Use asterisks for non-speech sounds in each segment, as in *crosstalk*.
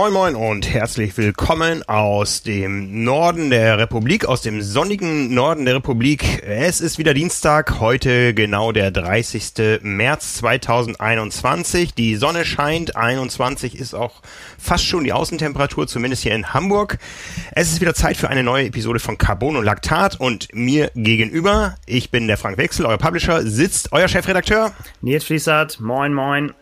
Moin Moin und herzlich willkommen aus dem Norden der Republik, aus dem sonnigen Norden der Republik. Es ist wieder Dienstag, heute genau der 30. März 2021. Die Sonne scheint, 21 ist auch fast schon die Außentemperatur, zumindest hier in Hamburg. Es ist wieder Zeit für eine neue Episode von Carbon und Laktat und mir gegenüber, ich bin der Frank Wechsel, euer Publisher, sitzt euer Chefredakteur. Nils Fließert, moin moin.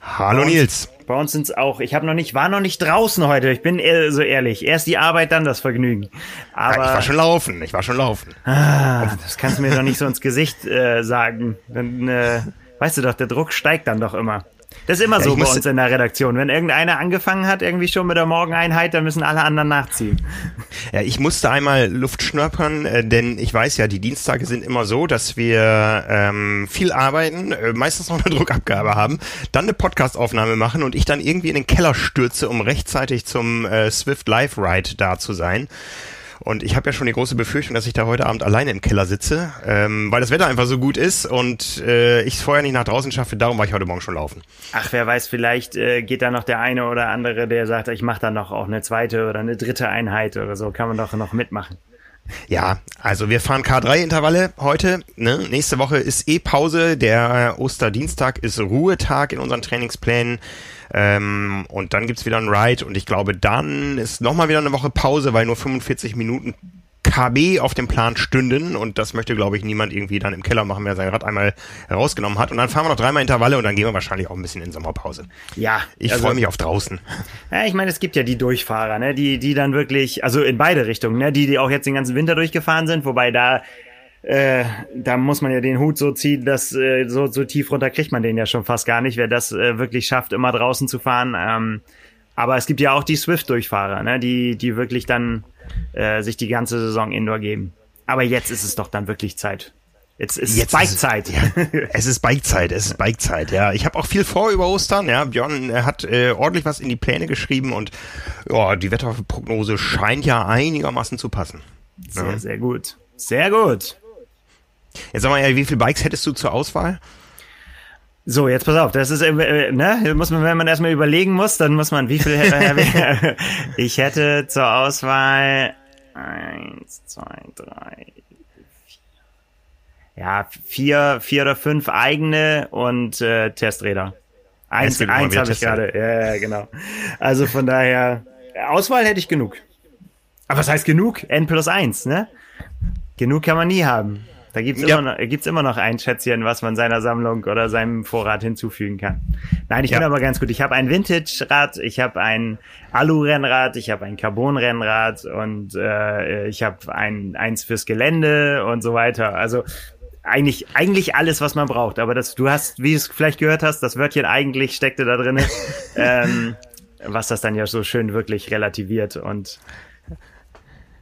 Hallo Nils. Bei uns sind es auch, ich habe noch nicht, war noch nicht draußen heute, ich bin so ehrlich. Erst die Arbeit, dann das Vergnügen. Aber ja, ich war schon laufen, ich war schon laufen. Ah, das kannst du mir doch nicht so ins Gesicht äh, sagen. Dann äh, weißt du doch, der Druck steigt dann doch immer. Das ist immer ja, so bei uns in der Redaktion. Wenn irgendeiner angefangen hat, irgendwie schon mit der Morgeneinheit, dann müssen alle anderen nachziehen. *laughs* Ja, ich musste einmal Luft schnörpern, äh, denn ich weiß ja, die Dienstage sind immer so, dass wir ähm, viel arbeiten, äh, meistens noch eine *laughs* Druckabgabe haben, dann eine Podcastaufnahme machen und ich dann irgendwie in den Keller stürze, um rechtzeitig zum äh, Swift Live Ride da zu sein. Und ich habe ja schon die große Befürchtung, dass ich da heute Abend alleine im Keller sitze, ähm, weil das Wetter einfach so gut ist und äh, ich es vorher nicht nach draußen schaffe. Darum war ich heute Morgen schon laufen. Ach, wer weiß, vielleicht äh, geht da noch der eine oder andere, der sagt, ich mache dann noch auch eine zweite oder eine dritte Einheit oder so. Kann man doch noch mitmachen. Ja, also wir fahren K3-Intervalle heute. Ne? Nächste Woche ist eh Pause. Der Osterdienstag ist Ruhetag in unseren Trainingsplänen. Ähm, und dann gibt's wieder ein Ride und ich glaube, dann ist nochmal wieder eine Woche Pause, weil nur 45 Minuten KB auf dem Plan stünden und das möchte, glaube ich, niemand irgendwie dann im Keller machen, wer sein Rad einmal rausgenommen hat. Und dann fahren wir noch dreimal Intervalle und dann gehen wir wahrscheinlich auch ein bisschen in Sommerpause. Ja. Ich also, freue mich auf draußen. Ja, ich meine, es gibt ja die Durchfahrer, ne, die, die dann wirklich, also in beide Richtungen, ne, die, die auch jetzt den ganzen Winter durchgefahren sind, wobei da äh, da muss man ja den Hut so ziehen, dass äh, so, so tief runter kriegt man den ja schon fast gar nicht, wer das äh, wirklich schafft, immer draußen zu fahren. Ähm, aber es gibt ja auch die Swift-Durchfahrer, ne, die, die wirklich dann äh, sich die ganze Saison Indoor geben. Aber jetzt ist es doch dann wirklich Zeit. Jetzt ist Jetzt Bikezeit. Ja, es ist Bikezeit, es ist Bikezeit, ja. Ich habe auch viel vor über Ostern, ja. Björn hat äh, ordentlich was in die Pläne geschrieben und ja, die Wetterprognose scheint ja einigermaßen zu passen. Sehr, ja. sehr gut. Sehr gut. Jetzt sag mal, wie viele Bikes hättest du zur Auswahl? So, jetzt pass auf, das ist, äh, ne, muss man, wenn man erstmal überlegen muss, dann muss man, wie viel hätte, *laughs* *laughs* ich hätte zur Auswahl eins, zwei, drei, vier, ja, vier, vier oder fünf eigene und äh, Testräder. Eins, eins habe ich gerade, ja, ja, genau. Also von daher, Auswahl hätte ich genug. Aber was heißt genug? N plus eins, ne? Genug kann man nie haben. Da gibt's ja. immer, noch, gibt's immer noch ein Schätzchen, was man seiner Sammlung oder seinem Vorrat hinzufügen kann. Nein, ich ja. bin aber ganz gut. Ich habe ein Vintage-Rad, ich habe ein Alu-Rennrad, ich habe ein Carbon-Rennrad und äh, ich habe ein eins fürs Gelände und so weiter. Also eigentlich, eigentlich alles, was man braucht. Aber das, du hast, wie du es vielleicht gehört hast, das Wörtchen eigentlich steckte da drin, *laughs* ähm, was das dann ja so schön wirklich relativiert und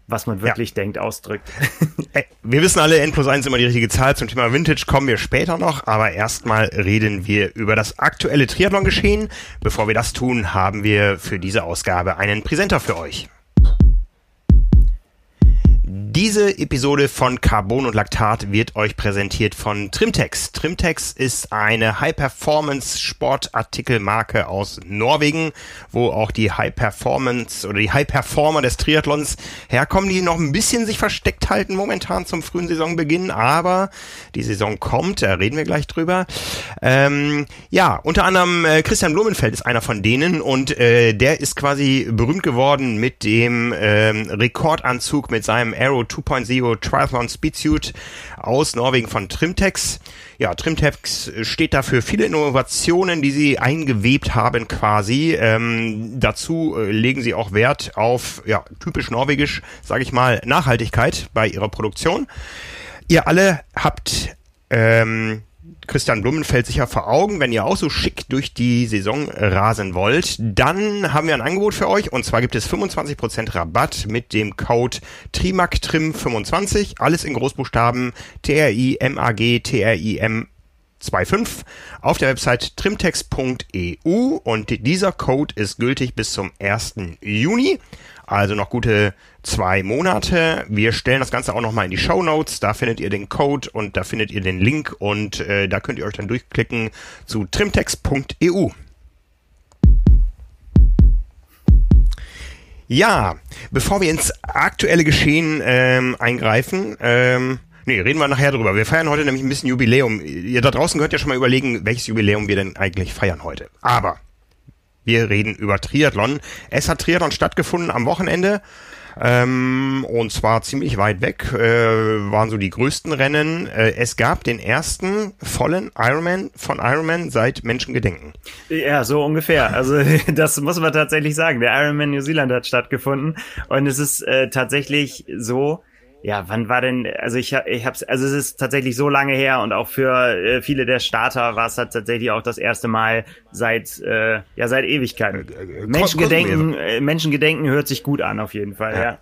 was man wirklich ja. denkt, ausdrückt. *laughs* wir wissen alle, N plus 1 ist immer die richtige Zahl. Zum Thema Vintage kommen wir später noch, aber erstmal reden wir über das aktuelle Triathlon-Geschehen. Bevor wir das tun, haben wir für diese Ausgabe einen Präsenter für euch. Diese Episode von Carbon und Laktat wird euch präsentiert von Trimtex. Trimtex ist eine High-Performance-Sportartikelmarke aus Norwegen, wo auch die High-Performance oder die High-Performer des Triathlons herkommen, die noch ein bisschen sich versteckt halten momentan zum frühen Saisonbeginn, aber die Saison kommt, da reden wir gleich drüber. Ähm, ja, unter anderem äh, Christian Blumenfeld ist einer von denen und äh, der ist quasi berühmt geworden mit dem ähm, Rekordanzug mit seinem Aero 2.0 Triathlon Speedsuit aus Norwegen von Trimtex. Ja, Trimtex steht dafür viele Innovationen, die sie eingewebt haben quasi. Ähm, dazu äh, legen sie auch Wert auf, ja, typisch norwegisch, sage ich mal, Nachhaltigkeit bei ihrer Produktion. Ihr alle habt ähm, Christian Blumenfeld sicher vor Augen. Wenn ihr auch so schick durch die Saison rasen wollt, dann haben wir ein Angebot für euch und zwar gibt es 25% Rabatt mit dem Code TRIMAGTRIM25. Alles in Großbuchstaben T-R-I-M-A-G T-R-I-M 25 auf der Website trimtex.eu und dieser Code ist gültig bis zum 1. Juni. Also noch gute zwei Monate. Wir stellen das Ganze auch nochmal in die Show Notes. Da findet ihr den Code und da findet ihr den Link und äh, da könnt ihr euch dann durchklicken zu trimtext.eu. Ja, bevor wir ins aktuelle Geschehen ähm, eingreifen, ähm, nee, reden wir nachher drüber. Wir feiern heute nämlich ein bisschen Jubiläum. Ihr da draußen könnt ja schon mal überlegen, welches Jubiläum wir denn eigentlich feiern heute. Aber wir reden über Triathlon. Es hat Triathlon stattgefunden am Wochenende. Ähm, und zwar ziemlich weit weg äh, waren so die größten Rennen. Äh, es gab den ersten vollen Ironman von Ironman seit Menschengedenken. Ja, so ungefähr. Also *laughs* das muss man tatsächlich sagen. Der Ironman New Zealand hat stattgefunden und es ist äh, tatsächlich so, ja, wann war denn, also ich, ich hab's, also es ist tatsächlich so lange her und auch für äh, viele der Starter war es halt tatsächlich auch das erste Mal seit, äh, ja, seit Ewigkeiten. Äh, äh, Menschengedenken, äh, Menschengedenken hört sich gut an, auf jeden Fall, ja. ja.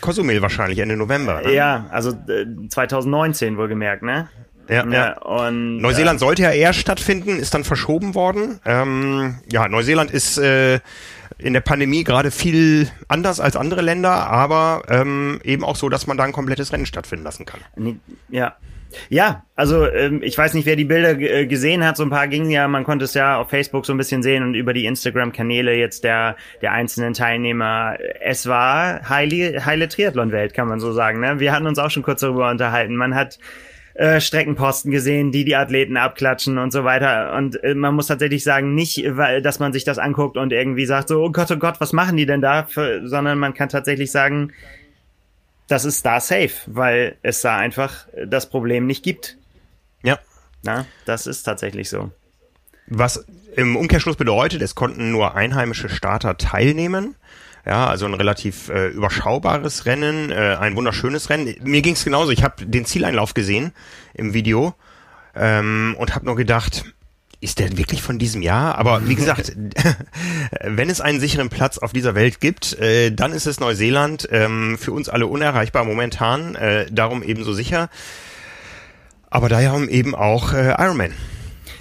Cozumel wahrscheinlich Ende November. Ne? Ja, also äh, 2019 wohlgemerkt, ne? Ja, ja. ja. Und, Neuseeland äh, sollte ja eher stattfinden, ist dann verschoben worden. Ähm, ja, Neuseeland ist äh, in der Pandemie gerade viel anders als andere Länder, aber ähm, eben auch so, dass man da ein komplettes Rennen stattfinden lassen kann. Ja. Ja, also ähm, ich weiß nicht, wer die Bilder äh, gesehen hat. So ein paar gingen ja, man konnte es ja auf Facebook so ein bisschen sehen und über die Instagram-Kanäle jetzt der der einzelnen Teilnehmer. Es war heile, heile Triathlon-Welt, kann man so sagen. Ne? Wir hatten uns auch schon kurz darüber unterhalten. Man hat äh, Streckenposten gesehen, die die Athleten abklatschen und so weiter. Und äh, man muss tatsächlich sagen, nicht, weil, dass man sich das anguckt und irgendwie sagt so, oh Gott, oh Gott, was machen die denn da? Für, sondern man kann tatsächlich sagen, das ist da safe, weil es da einfach das Problem nicht gibt. Ja. Na, das ist tatsächlich so. Was im Umkehrschluss bedeutet, es konnten nur einheimische Starter teilnehmen. Ja, also ein relativ äh, überschaubares Rennen, äh, ein wunderschönes Rennen. Mir ging es genauso. Ich habe den Zieleinlauf gesehen im Video ähm, und habe nur gedacht, ist der wirklich von diesem Jahr? Aber wie gesagt, *laughs* wenn es einen sicheren Platz auf dieser Welt gibt, äh, dann ist es Neuseeland. Ähm, für uns alle unerreichbar momentan, äh, darum ebenso sicher. Aber daher eben auch äh, Ironman.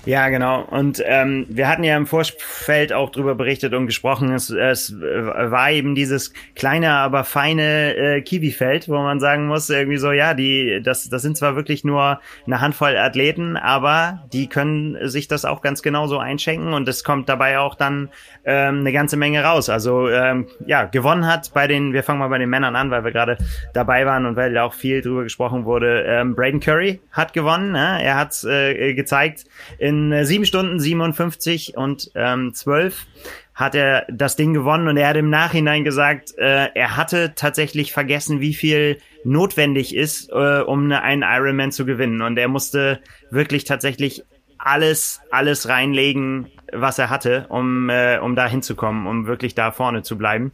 Ja, genau. Und ähm, wir hatten ja im Vorfeld auch drüber berichtet und gesprochen. Es, es war eben dieses kleine, aber feine äh, Kiwi-Feld, wo man sagen muss, irgendwie so, ja, die, das, das sind zwar wirklich nur eine Handvoll Athleten, aber die können sich das auch ganz genauso einschenken und es kommt dabei auch dann ähm, eine ganze Menge raus. Also ähm, ja, gewonnen hat bei den, wir fangen mal bei den Männern an, weil wir gerade dabei waren und weil da auch viel drüber gesprochen wurde. Ähm, Braden Curry hat gewonnen. Ne? Er hat äh, gezeigt in in 7 Stunden 57 und ähm, 12 hat er das Ding gewonnen und er hat im Nachhinein gesagt, äh, er hatte tatsächlich vergessen, wie viel notwendig ist, äh, um eine, einen Ironman zu gewinnen. Und er musste wirklich tatsächlich alles, alles reinlegen, was er hatte, um, äh, um da hinzukommen, um wirklich da vorne zu bleiben.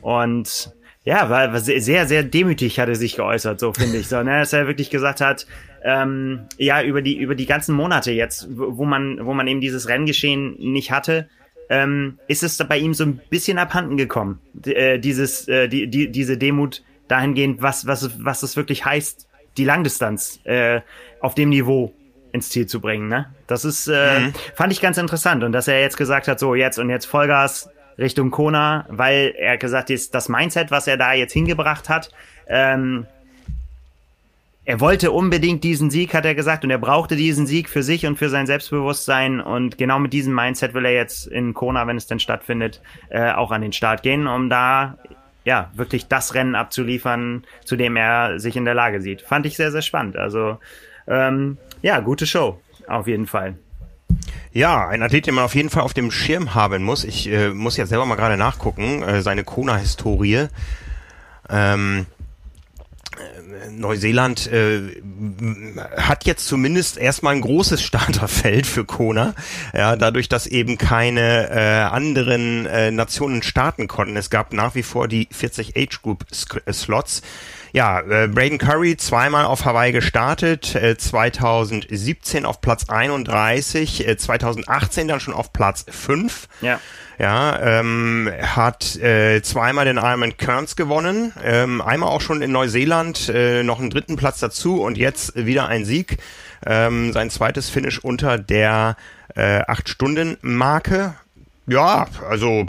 Und ja, war, war sehr, sehr demütig hat er sich geäußert, so finde ich. So, ne? Dass er wirklich gesagt hat, ähm, ja, über die, über die ganzen Monate jetzt, wo man, wo man eben dieses Renngeschehen nicht hatte, ähm, ist es bei ihm so ein bisschen abhanden gekommen, äh, dieses, äh, die, die, diese Demut dahingehend, was, was, was es wirklich heißt, die Langdistanz äh, auf dem Niveau ins Ziel zu bringen. Ne? Das ist, äh, mhm. fand ich ganz interessant. Und dass er jetzt gesagt hat, so jetzt und jetzt Vollgas Richtung Kona, weil er gesagt hat, das Mindset, was er da jetzt hingebracht hat, ähm, er wollte unbedingt diesen Sieg, hat er gesagt, und er brauchte diesen Sieg für sich und für sein Selbstbewusstsein. Und genau mit diesem Mindset will er jetzt in Kona, wenn es denn stattfindet, äh, auch an den Start gehen, um da ja wirklich das Rennen abzuliefern, zu dem er sich in der Lage sieht. Fand ich sehr, sehr spannend. Also ähm, ja, gute Show, auf jeden Fall. Ja, ein Athlet, den man auf jeden Fall auf dem Schirm haben muss. Ich äh, muss ja selber mal gerade nachgucken, äh, seine Kona-Historie. Ähm, Neuseeland äh, hat jetzt zumindest erstmal ein großes Starterfeld für Kona, ja, dadurch, dass eben keine äh, anderen äh, Nationen starten konnten. Es gab nach wie vor die 40 Age Group äh, Slots. Ja, äh, Braden Curry zweimal auf Hawaii gestartet, äh, 2017 auf Platz 31, äh, 2018 dann schon auf Platz 5. Ja. Ja, ähm, hat äh, zweimal den Ironman Kearns gewonnen, ähm, einmal auch schon in Neuseeland, äh, noch einen dritten Platz dazu und jetzt wieder ein Sieg. Ähm, sein zweites Finish unter der äh, 8-Stunden-Marke. Ja, also,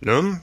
ne?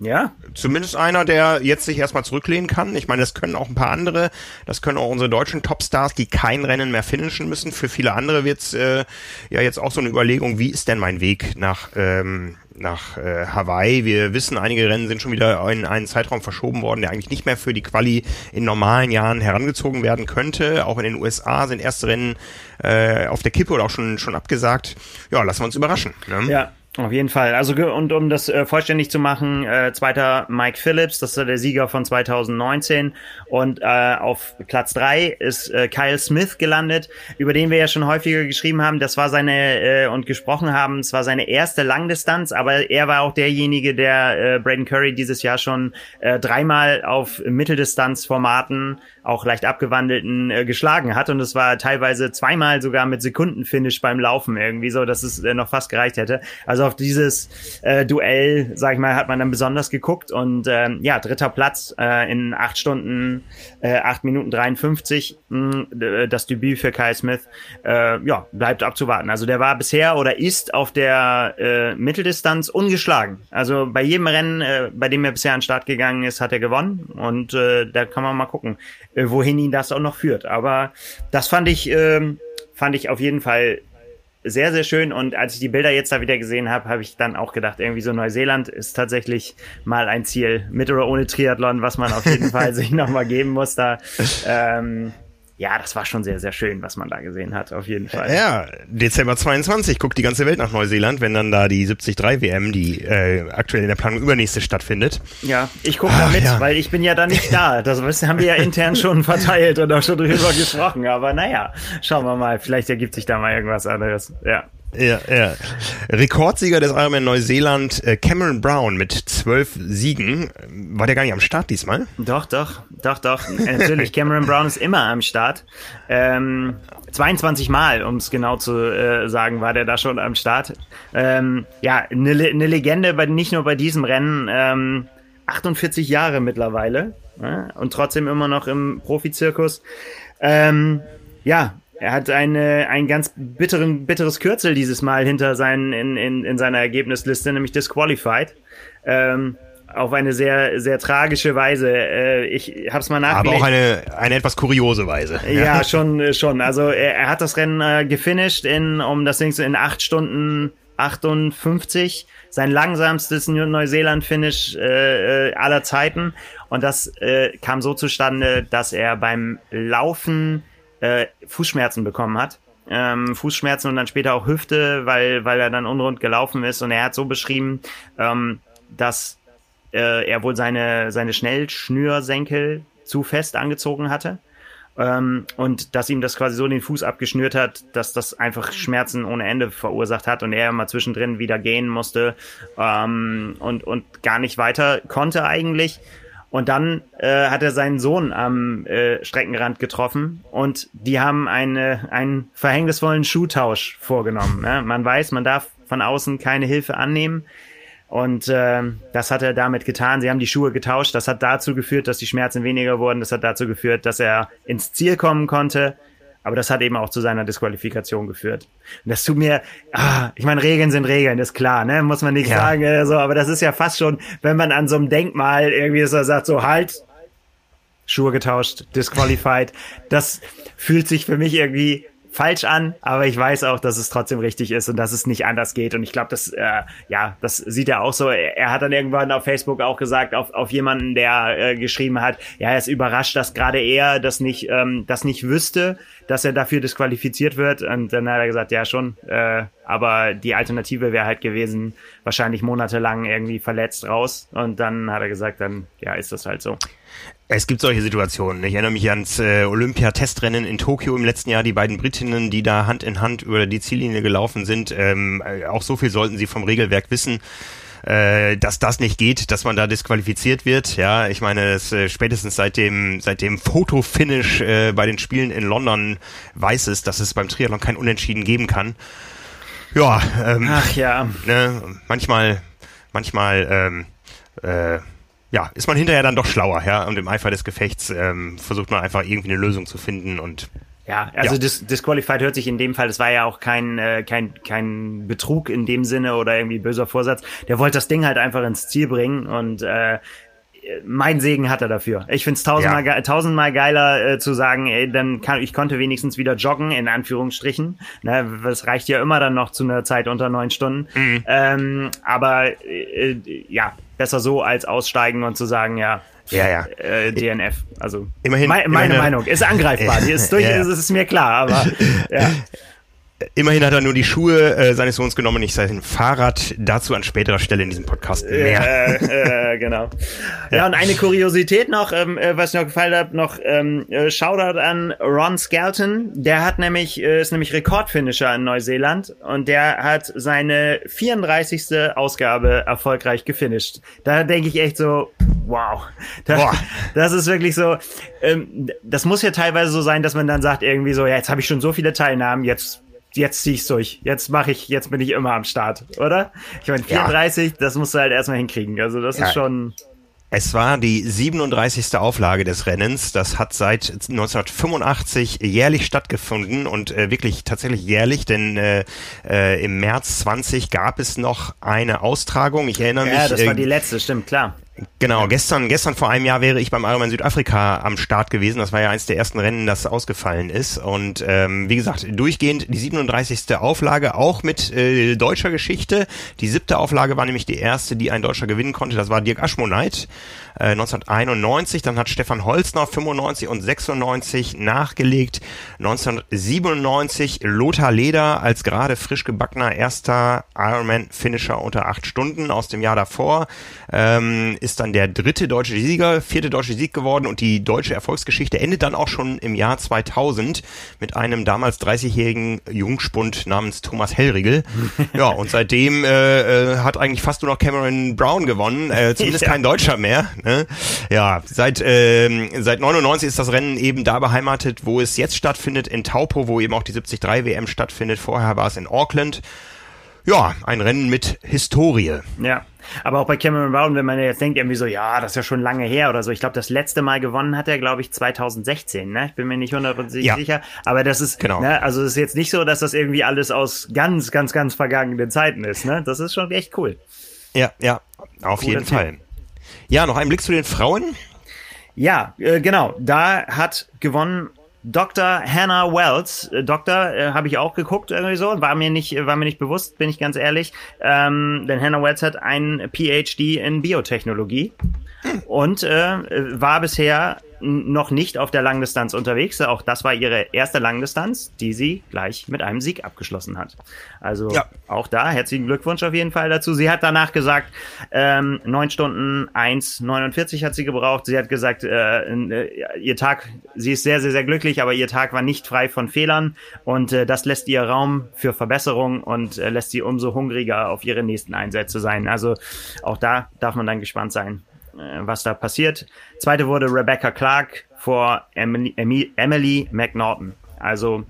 Ja. Zumindest einer, der jetzt sich erstmal zurücklehnen kann. Ich meine, das können auch ein paar andere. Das können auch unsere deutschen Topstars, die kein Rennen mehr finishen müssen. Für viele andere wird's äh, ja jetzt auch so eine Überlegung, wie ist denn mein Weg nach ähm, nach äh, Hawaii. Wir wissen, einige Rennen sind schon wieder in einen Zeitraum verschoben worden, der eigentlich nicht mehr für die Quali in normalen Jahren herangezogen werden könnte. Auch in den USA sind erste Rennen äh, auf der Kippe oder auch schon schon abgesagt. Ja, lassen wir uns überraschen. Ne? Ja, auf jeden Fall. Also und um das äh, vollständig zu machen, äh, zweiter Mike Phillips, das ist der Sieger von 2019 und äh, auf Platz drei ist äh, Kyle Smith gelandet, über den wir ja schon häufiger geschrieben haben. Das war seine äh, und gesprochen haben. Es war seine erste Langdistanz, aber er war auch derjenige, der äh, Braden Curry dieses Jahr schon äh, dreimal auf Mitteldistanzformaten auch leicht abgewandelten äh, geschlagen hat und es war teilweise zweimal sogar mit Sekundenfinish beim Laufen irgendwie so, dass es äh, noch fast gereicht hätte. Also auf dieses äh, Duell, sag ich mal, hat man dann besonders geguckt und ähm, ja, dritter Platz äh, in acht Stunden, äh, acht Minuten 53, mh, hm, das Debüt für Kyle Smith, äh, ja, bleibt abzuwarten. Also der war bisher oder ist auf der äh, Mitteldistanz ungeschlagen. Also bei jedem Rennen, äh, bei dem er bisher an den Start gegangen ist, hat er gewonnen und äh, da kann man mal gucken äh, wohin ihn das auch noch führt. Aber das fand ich, ähm, fand ich auf jeden Fall sehr, sehr schön. Und als ich die Bilder jetzt da wieder gesehen habe, habe ich dann auch gedacht, irgendwie so Neuseeland ist tatsächlich mal ein Ziel, mit oder ohne Triathlon, was man auf jeden *laughs* Fall sich nochmal geben muss. Da ähm, ja, das war schon sehr, sehr schön, was man da gesehen hat, auf jeden Fall. Ja, Dezember 22 guckt die ganze Welt nach Neuseeland, wenn dann da die 73 WM, die äh, aktuell in der Planung übernächste stattfindet. Ja, ich gucke da mit, ja. weil ich bin ja da nicht da. Das haben wir ja intern schon *laughs* verteilt und auch schon drüber gesprochen. Aber naja, schauen wir mal, vielleicht ergibt sich da mal irgendwas anderes. Ja. Ja, ja. Rekordsieger des Ironman Neuseeland, äh, Cameron Brown mit zwölf Siegen. War der gar nicht am Start diesmal? Doch, doch, doch, doch. Natürlich, Cameron Brown ist immer am Start. Ähm, 22 Mal, um es genau zu äh, sagen, war der da schon am Start. Ähm, ja, eine ne Legende, bei, nicht nur bei diesem Rennen. Ähm, 48 Jahre mittlerweile ja, und trotzdem immer noch im Profizirkus. Ähm, ja, er hat eine, ein ganz bitteren, bitteres Kürzel dieses Mal hinter seinen, in, in, in seiner Ergebnisliste, nämlich disqualified. Ähm, auf eine sehr, sehr tragische Weise. Äh, ich habe es mal nachgelesen. Aber auch eine, eine etwas kuriose Weise. Ja, ja *laughs* schon, schon. Also er, er hat das Rennen äh, gefinisht in, um das Ding so in acht Stunden 58. Sein langsamstes Neuseeland-Finish äh, äh, aller Zeiten. Und das äh, kam so zustande, dass er beim Laufen äh, Fußschmerzen bekommen hat. Ähm, Fußschmerzen und dann später auch Hüfte, weil, weil er dann unrund gelaufen ist. Und er hat so beschrieben, ähm, dass äh, er wohl seine, seine Schnellschnürsenkel zu fest angezogen hatte. Ähm, und dass ihm das quasi so den Fuß abgeschnürt hat, dass das einfach Schmerzen ohne Ende verursacht hat und er mal zwischendrin wieder gehen musste ähm, und, und gar nicht weiter konnte eigentlich. Und dann äh, hat er seinen Sohn am äh, Streckenrand getroffen und die haben eine, einen verhängnisvollen Schuhtausch vorgenommen. Ne? Man weiß, man darf von außen keine Hilfe annehmen. Und äh, das hat er damit getan. Sie haben die Schuhe getauscht. Das hat dazu geführt, dass die Schmerzen weniger wurden. Das hat dazu geführt, dass er ins Ziel kommen konnte. Aber das hat eben auch zu seiner Disqualifikation geführt. Und das tut mir, ah, ich meine, Regeln sind Regeln, ist klar, ne? Muss man nicht ja. sagen, äh, so, aber das ist ja fast schon, wenn man an so einem Denkmal irgendwie so sagt, so halt, Schuhe getauscht, disqualified. Das fühlt sich für mich irgendwie falsch an, aber ich weiß auch, dass es trotzdem richtig ist und dass es nicht anders geht. Und ich glaube, das, äh, ja, das sieht er auch so. Er, er, hat dann irgendwann auf Facebook auch gesagt, auf, auf jemanden, der äh, geschrieben hat, ja, er ist überrascht, dass gerade er das nicht, ähm, das nicht wüsste, dass er dafür disqualifiziert wird. Und dann hat er gesagt, ja schon, äh, aber die Alternative wäre halt gewesen, wahrscheinlich monatelang irgendwie verletzt raus. Und dann hat er gesagt, dann, ja, ist das halt so. Es gibt solche Situationen. Ich erinnere mich ans äh, Olympia-Testrennen in Tokio im letzten Jahr. Die beiden Britinnen, die da Hand in Hand über die Ziellinie gelaufen sind. Ähm, äh, auch so viel sollten sie vom Regelwerk wissen äh, dass das nicht geht, dass man da disqualifiziert wird. Ja, ich meine, das, äh, spätestens seit dem seit dem Fotofinish äh, bei den Spielen in London weiß es, dass es beim Triathlon kein Unentschieden geben kann. Ja, ähm, ach ja. Ne, manchmal, manchmal ähm, äh, ja, ist man hinterher dann doch schlauer, ja, und im Eifer des Gefechts ähm, versucht man einfach irgendwie eine Lösung zu finden und ja, also ja. Dis Disqualified hört sich in dem Fall, das war ja auch kein, äh, kein, kein Betrug in dem Sinne oder irgendwie böser Vorsatz. Der wollte das Ding halt einfach ins Ziel bringen und äh, mein Segen hat er dafür. Ich find's tausendmal, ja. tausendmal geiler äh, zu sagen, ey, dann kann ich konnte wenigstens wieder joggen in Anführungsstrichen. Ne, das reicht ja immer dann noch zu einer Zeit unter neun Stunden. Mhm. Ähm, aber äh, ja, besser so als aussteigen und zu sagen, ja, ja, ja. Äh, DNF. Also immerhin, me meine immerhin, Meinung ist angreifbar. Die ist *laughs* durch, ja. ist, ist mir klar, aber ja. *laughs* Immerhin hat er nur die Schuhe äh, seines Sohns genommen, nicht sein Fahrrad. Dazu an späterer Stelle in diesem Podcast mehr. Äh, äh, genau. *laughs* Ja. ja, und eine Kuriosität noch, ähm, äh, was mir noch gefallen hat, noch ähm, äh, Shoutout an Ron Skelton. Der hat nämlich, äh, ist nämlich Rekordfinisher in Neuseeland und der hat seine 34. Ausgabe erfolgreich gefinisht. Da denke ich echt so, wow. Das, Boah. das ist wirklich so, ähm, das muss ja teilweise so sein, dass man dann sagt irgendwie so, ja, jetzt habe ich schon so viele Teilnahmen, jetzt jetzt zieh ich's durch. Jetzt mache ich, jetzt bin ich immer am Start, oder? Ich meine, 34, ja. das musst du halt erstmal hinkriegen. Also das ja. ist schon. Es war die 37. Auflage des Rennens. Das hat seit 1985 jährlich stattgefunden und äh, wirklich tatsächlich jährlich, denn äh, äh, im März 20 gab es noch eine Austragung. Ich erinnere ja, mich. Ja, das war äh, die letzte, stimmt, klar. Genau, gestern, gestern vor einem Jahr wäre ich beim Ironman Südafrika am Start gewesen. Das war ja eins der ersten Rennen, das ausgefallen ist. Und ähm, wie gesagt, durchgehend die 37. Auflage, auch mit äh, deutscher Geschichte. Die siebte Auflage war nämlich die erste, die ein Deutscher gewinnen konnte. Das war Dirk Aschmoneit äh, 1991. Dann hat Stefan Holzner 95 und 96 nachgelegt. 1997 Lothar Leder als gerade frisch gebackener erster Ironman-Finisher unter acht Stunden aus dem Jahr davor. Ähm, ist dann der dritte deutsche Sieger, vierte deutsche Sieg geworden und die deutsche Erfolgsgeschichte endet dann auch schon im Jahr 2000 mit einem damals 30-jährigen Jungspund namens Thomas Hellriegel. *laughs* ja, und seitdem äh, äh, hat eigentlich fast nur noch Cameron Brown gewonnen, äh, zumindest *laughs* kein Deutscher mehr. Ne? Ja, seit ähm, seit 99 ist das Rennen eben da beheimatet, wo es jetzt stattfindet, in Taupo, wo eben auch die 73 WM stattfindet. Vorher war es in Auckland. Ja, ein Rennen mit Historie. Ja. Aber auch bei Cameron Brown, wenn man jetzt denkt, irgendwie so, ja, das ist ja schon lange her oder so. Ich glaube, das letzte Mal gewonnen hat er, glaube ich, 2016. Ne? Ich bin mir nicht hundertprozentig ja. sicher. Aber das ist, genau. ne, also es ist jetzt nicht so, dass das irgendwie alles aus ganz, ganz, ganz vergangenen Zeiten ist. Ne? Das ist schon echt cool. Ja, ja, auf Guter jeden Tipp. Fall. Ja, noch ein Blick zu den Frauen. Ja, äh, genau. Da hat gewonnen Dr. Hannah Wells, äh, Doktor, äh, habe ich auch geguckt irgendwie so, war mir nicht, war mir nicht bewusst, bin ich ganz ehrlich. Ähm, denn Hannah Wells hat ein PhD in Biotechnologie und äh, war bisher noch nicht auf der Langdistanz unterwegs. Auch das war ihre erste Langdistanz, die sie gleich mit einem Sieg abgeschlossen hat. Also ja. auch da herzlichen Glückwunsch auf jeden Fall dazu. Sie hat danach gesagt, ähm, 9 Stunden 1,49 hat sie gebraucht. Sie hat gesagt, äh, äh, ihr Tag, sie ist sehr, sehr, sehr glücklich, aber ihr Tag war nicht frei von Fehlern und äh, das lässt ihr Raum für Verbesserung und äh, lässt sie umso hungriger auf ihre nächsten Einsätze sein. Also auch da darf man dann gespannt sein, was da passiert. Zweite wurde Rebecca Clark vor Emily, Emily McNaughton. Also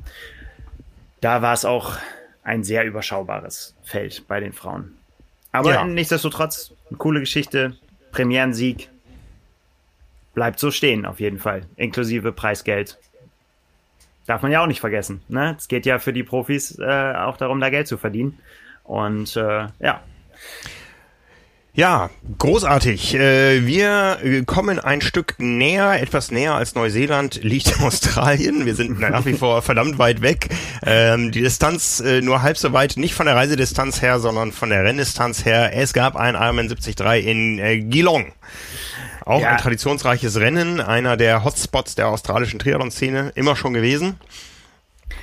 da war es auch ein sehr überschaubares Feld bei den Frauen. Aber ja. nichtsdestotrotz, eine coole Geschichte, Premierensieg. Bleibt so stehen, auf jeden Fall. Inklusive Preisgeld. Darf man ja auch nicht vergessen. Ne? Es geht ja für die Profis äh, auch darum, da Geld zu verdienen. Und äh, ja. Ja, großartig. Äh, wir kommen ein Stück näher, etwas näher als Neuseeland liegt *laughs* Australien. Wir sind nach wie vor verdammt weit weg. Ähm, die Distanz äh, nur halb so weit, nicht von der Reisedistanz her, sondern von der Renndistanz her. Es gab ein Ironman 73 in äh, Geelong. Auch ja. ein traditionsreiches Rennen, einer der Hotspots der australischen Triathlon-Szene, immer schon gewesen.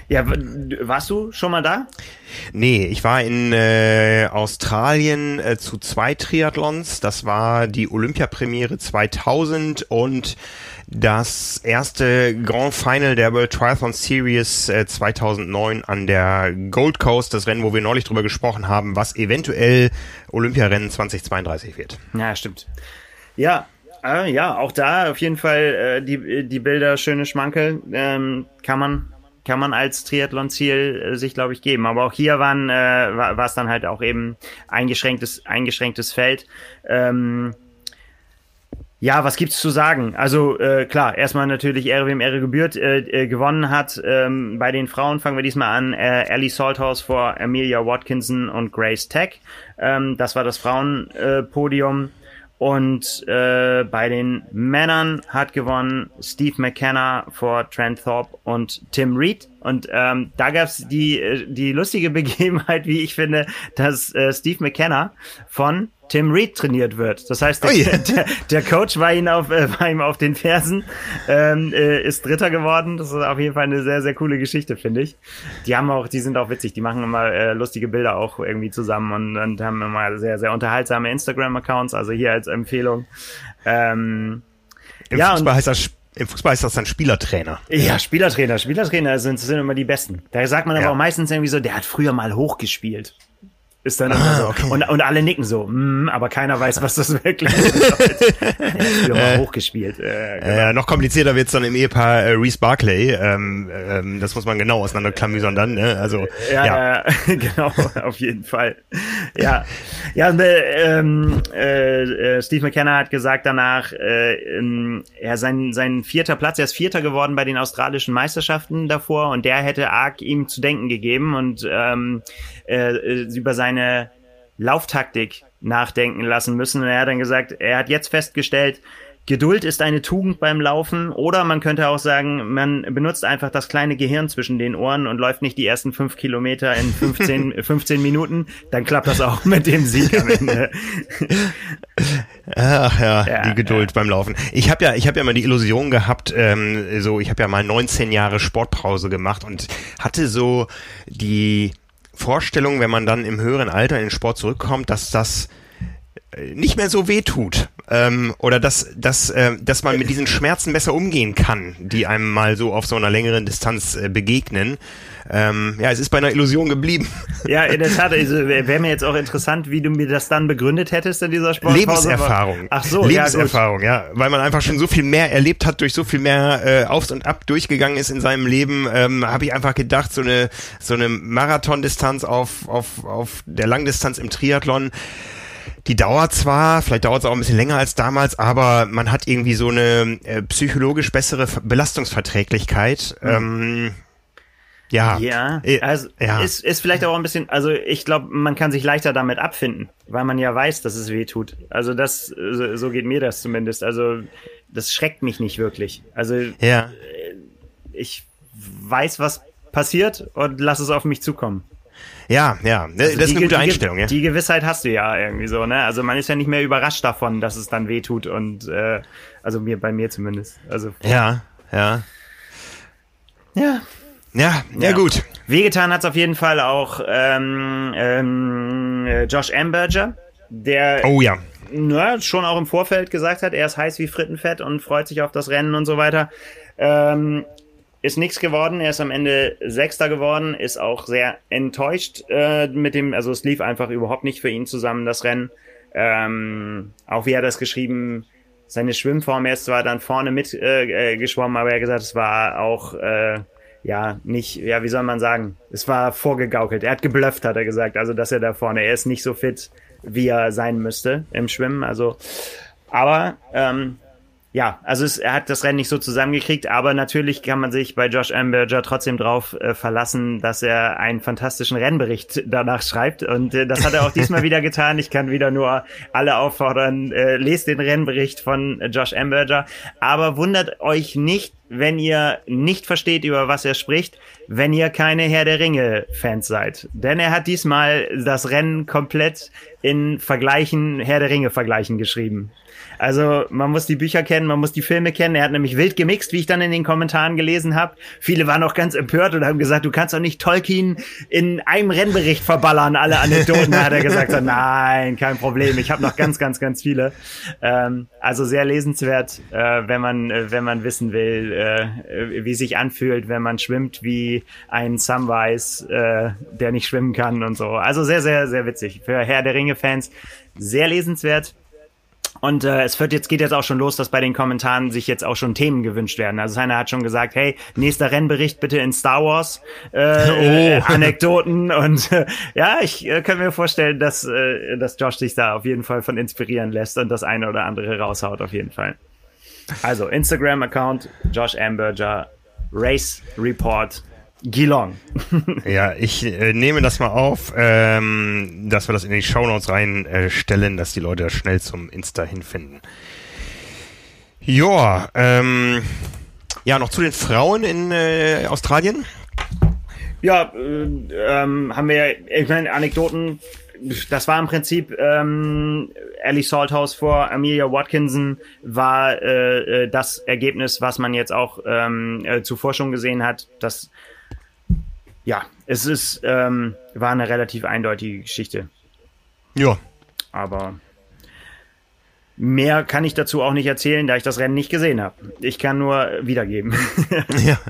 Ja, warst du schon mal da? Nee, ich war in äh, Australien äh, zu zwei Triathlons. Das war die Olympiapremiere 2000 und das erste Grand Final der World Triathlon Series äh, 2009 an der Gold Coast, das Rennen, wo wir neulich drüber gesprochen haben, was eventuell Olympiarennen 2032 wird. Ja, stimmt. Ja, äh, ja, auch da auf jeden Fall äh, die, die Bilder, schöne Schmankel, ähm, kann man kann man als Triathlon-Ziel äh, sich, glaube ich, geben. Aber auch hier waren, äh, war es dann halt auch eben eingeschränktes, eingeschränktes Feld. Ähm, ja, was gibt's zu sagen? Also äh, klar, erstmal natürlich Ehre wem Ehre gebührt. Äh, äh, gewonnen hat ähm, bei den Frauen fangen wir diesmal an. Äh, Ellie Salthouse vor Amelia Watkinson und Grace Tech. Ähm, das war das Frauenpodium. Äh, Und äh, bei den Männern hat gewonnen Steve McKenna vor Trent Thorpe und Tim Reed. Und ähm, da gab's die, äh, die lustige *laughs* Begebenheit, wie ich finde, dass äh, Steve McKenna von Tim Reed trainiert wird. Das heißt, der, oh *laughs* yeah. der, der, Coach war, ihn auf, äh, war ihm auf den Fersen, ähm, äh, ist Dritter geworden. Das ist auf jeden Fall eine sehr, sehr coole Geschichte, finde ich. Die haben auch, die sind auch witzig, die machen immer äh, lustige Bilder auch irgendwie zusammen und, und haben immer sehr, sehr unterhaltsame Instagram-Accounts, also hier als Empfehlung. Ähm, Im ja, Fußball heißt das im Fußball ist das dann Spielertrainer. Ja, Spielertrainer. Spielertrainer sind, sind immer die Besten. Da sagt man aber ja. auch meistens irgendwie so, der hat früher mal hochgespielt. Ist dann ah, so. Okay. Und, und alle nicken so, mm, aber keiner weiß, was das *laughs* wirklich ist. ja, äh, hochgespielt. Äh, genau. äh, noch komplizierter wird's dann im Ehepaar äh, Reese Barclay. Ähm, ähm, das muss man genau auseinanderklamüsern dann. Ne? Also, ja, ja. *laughs* genau, auf jeden Fall. Ja, ja äh, ähm, äh, Steve McKenna hat gesagt danach, äh, ähm, er sein, sein vierter Platz, er ist Vierter geworden bei den australischen Meisterschaften davor und der hätte arg ihm zu denken gegeben und ähm, äh, über seine Lauftaktik nachdenken lassen müssen. Und er hat dann gesagt, er hat jetzt festgestellt, Geduld ist eine Tugend beim Laufen oder man könnte auch sagen, man benutzt einfach das kleine Gehirn zwischen den Ohren und läuft nicht die ersten fünf Kilometer in 15, 15 *laughs* Minuten, dann klappt das auch mit dem Sieg am Ende. *laughs* Ach ja, ja die Geduld ja. beim Laufen. Ich habe ja, ich habe ja mal die Illusion gehabt, ähm, so ich habe ja mal 19 Jahre Sportpause gemacht und hatte so die Vorstellung, wenn man dann im höheren Alter in den Sport zurückkommt, dass das äh, nicht mehr so weh tut ähm, oder dass, dass, äh, dass man mit diesen Schmerzen besser umgehen kann, die einem mal so auf so einer längeren Distanz äh, begegnen. Ähm, ja, es ist bei einer Illusion geblieben. *laughs* Ja, in der Tat. Also, Wäre mir jetzt auch interessant, wie du mir das dann begründet hättest in dieser Sportpause. Lebenserfahrung. Ach so, Lebenserfahrung, ja, ja, weil man einfach schon so viel mehr erlebt hat, durch so viel mehr äh, aufs und ab durchgegangen ist in seinem Leben, ähm, habe ich einfach gedacht, so eine so eine Marathondistanz auf auf auf der Langdistanz im Triathlon die dauert zwar, vielleicht dauert es auch ein bisschen länger als damals, aber man hat irgendwie so eine äh, psychologisch bessere Belastungsverträglichkeit. Mhm. Ähm, ja. Ja, äh, also ja. Ist, ist vielleicht auch ein bisschen, also ich glaube, man kann sich leichter damit abfinden, weil man ja weiß, dass es weh tut. Also das, so, so geht mir das zumindest. Also das schreckt mich nicht wirklich. Also ja. Äh, ich weiß, was passiert und lass es auf mich zukommen. Ja, ja, ne, also das ist eine gute Einstellung. Ja. Die Gewissheit hast du ja irgendwie so, ne? Also man ist ja nicht mehr überrascht davon, dass es dann weh tut und äh, also mir bei mir zumindest. Also ja, ja, ja. Ja, ja, ja gut. Wehgetan hat's auf jeden Fall auch ähm, ähm, äh, Josh Amberger, der oh ja. Na, schon auch im Vorfeld gesagt hat, er ist heiß wie Frittenfett und freut sich auf das Rennen und so weiter. Ähm, ist nichts geworden. Er ist am Ende Sechster geworden, ist auch sehr enttäuscht äh, mit dem, also es lief einfach überhaupt nicht für ihn zusammen, das Rennen. Ähm, auch wie er das geschrieben, seine Schwimmform, er ist zwar dann vorne mit äh, äh, aber er hat gesagt, es war auch äh, ja nicht, ja, wie soll man sagen, es war vorgegaukelt. Er hat geblufft, hat er gesagt, also dass er da vorne, er ist nicht so fit, wie er sein müsste im Schwimmen. Also, aber ähm, ja, also es, er hat das Rennen nicht so zusammengekriegt, aber natürlich kann man sich bei Josh Amberger trotzdem drauf äh, verlassen, dass er einen fantastischen Rennbericht danach schreibt und äh, das hat er auch diesmal *laughs* wieder getan. Ich kann wieder nur alle auffordern, äh, lest den Rennbericht von Josh Amberger, aber wundert euch nicht, wenn ihr nicht versteht, über was er spricht, wenn ihr keine Herr der Ringe Fans seid. Denn er hat diesmal das Rennen komplett in Vergleichen, Herr der Ringe Vergleichen geschrieben. Also man muss die Bücher kennen, man muss die Filme kennen. Er hat nämlich wild gemixt, wie ich dann in den Kommentaren gelesen habe. Viele waren auch ganz empört und haben gesagt, du kannst doch nicht Tolkien in einem Rennbericht verballern, alle Anekdoten. da hat er gesagt, so, nein, kein Problem. Ich habe noch ganz, ganz, ganz viele. Ähm, also sehr lesenswert, äh, wenn man, äh, wenn man wissen will, äh, wie sich anfühlt, wenn man schwimmt wie ein Samwise, äh, der nicht schwimmen kann und so. Also sehr, sehr, sehr witzig. Für Herr der Ringe-Fans sehr lesenswert. Und äh, es wird jetzt geht jetzt auch schon los, dass bei den Kommentaren sich jetzt auch schon Themen gewünscht werden. Also einer hat schon gesagt, hey, nächster Rennbericht bitte in Star Wars äh, *laughs* oh. äh, Anekdoten und äh, ja, ich äh, kann mir vorstellen, dass äh, dass Josh sich da auf jeden Fall von inspirieren lässt und das eine oder andere raushaut auf jeden Fall. Also Instagram Account Josh Amberger Race Report Geelong. *laughs* ja, ich äh, nehme das mal auf, ähm, dass wir das in die Shownotes reinstellen, äh, dass die Leute das schnell zum Insta hinfinden. Joa, ähm, ja, noch zu den Frauen in äh, Australien. Ja, äh, ähm, haben wir, ich meine, Anekdoten. Das war im Prinzip ähm, Ellie Salthouse vor Amelia Watkinson war äh, äh, das Ergebnis, was man jetzt auch ähm, äh, zuvor schon gesehen hat. Das ja, es ist ähm, war eine relativ eindeutige Geschichte. Ja. Aber Mehr kann ich dazu auch nicht erzählen, da ich das Rennen nicht gesehen habe. Ich kann nur wiedergeben. ja. *laughs*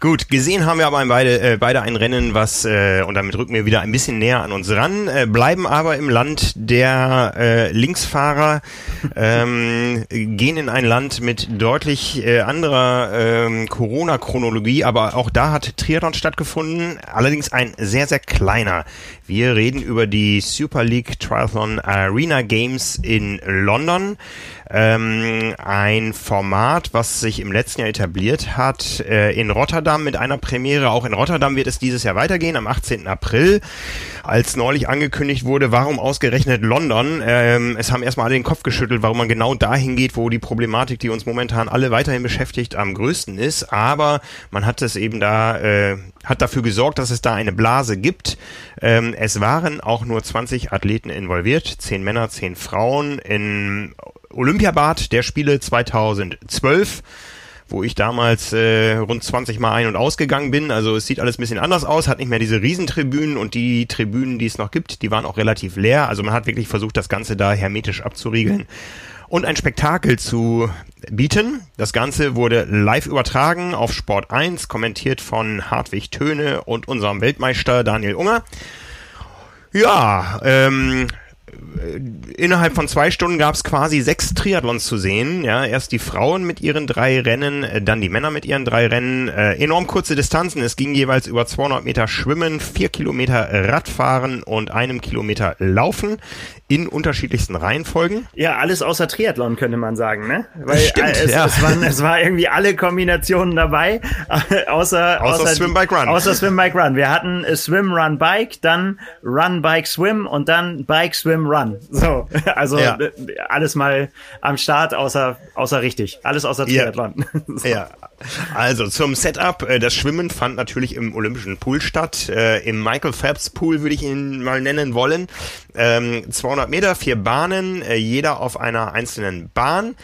Gut, gesehen haben wir aber beide, äh, beide ein Rennen, was, äh, und damit rücken wir wieder ein bisschen näher an uns ran, äh, bleiben aber im Land der äh, Linksfahrer, *laughs* ähm, gehen in ein Land mit deutlich äh, anderer ähm, Corona-Chronologie, aber auch da hat Triathlon stattgefunden, allerdings ein sehr, sehr kleiner. Wir reden über die Super League Triathlon Arena Games in London. Ähm, ein Format, was sich im letzten Jahr etabliert hat äh, in Rotterdam mit einer Premiere. Auch in Rotterdam wird es dieses Jahr weitergehen, am 18. April. Als neulich angekündigt wurde, warum ausgerechnet London? Ähm, es haben erstmal alle den Kopf geschüttelt, warum man genau dahin geht, wo die Problematik, die uns momentan alle weiterhin beschäftigt, am größten ist. Aber man hat es eben da, äh, hat dafür gesorgt, dass es da eine Blase gibt. Ähm, es waren auch nur 20 Athleten involviert, 10 Männer, 10 Frauen in Olympiabad der Spiele 2012 wo ich damals äh, rund 20 Mal ein- und ausgegangen bin. Also es sieht alles ein bisschen anders aus, hat nicht mehr diese Riesentribünen und die Tribünen, die es noch gibt, die waren auch relativ leer. Also man hat wirklich versucht, das Ganze da hermetisch abzuriegeln und ein Spektakel zu bieten. Das Ganze wurde live übertragen auf Sport 1, kommentiert von Hartwig Töne und unserem Weltmeister Daniel Unger. Ja, ähm, innerhalb von zwei Stunden gab es quasi sechs Triathlons zu sehen. Ja, erst die Frauen mit ihren drei Rennen, äh, dann die Männer mit ihren drei Rennen. Äh, enorm kurze Distanzen. Es ging jeweils über 200 Meter Schwimmen, vier Kilometer Radfahren und einem Kilometer Laufen in unterschiedlichsten Reihenfolgen. Ja, alles außer Triathlon könnte man sagen, ne? Weil Stimmt, äh, es, ja. es, waren, es war irgendwie alle Kombinationen dabei, *laughs* außer, Außer außer Swim, Bike, Run. Außer Swim Bike Run. Wir hatten äh, Swim Run Bike, dann Run Bike Swim und dann Bike Swim Run. So, *laughs* also Ja. äh, alles mal am Start, außer außer richtig, alles außer Ja. Triathlon. *laughs* so. Ja, also zum Setup. äh, Das Schwimmen fand natürlich im Olympischen Pool statt. Äh, Im Michael Phelps Pool würde ich ihn mal nennen wollen. Ähm, 200 Meter, vier Bahnen, jeder auf einer einzelnen Bahn.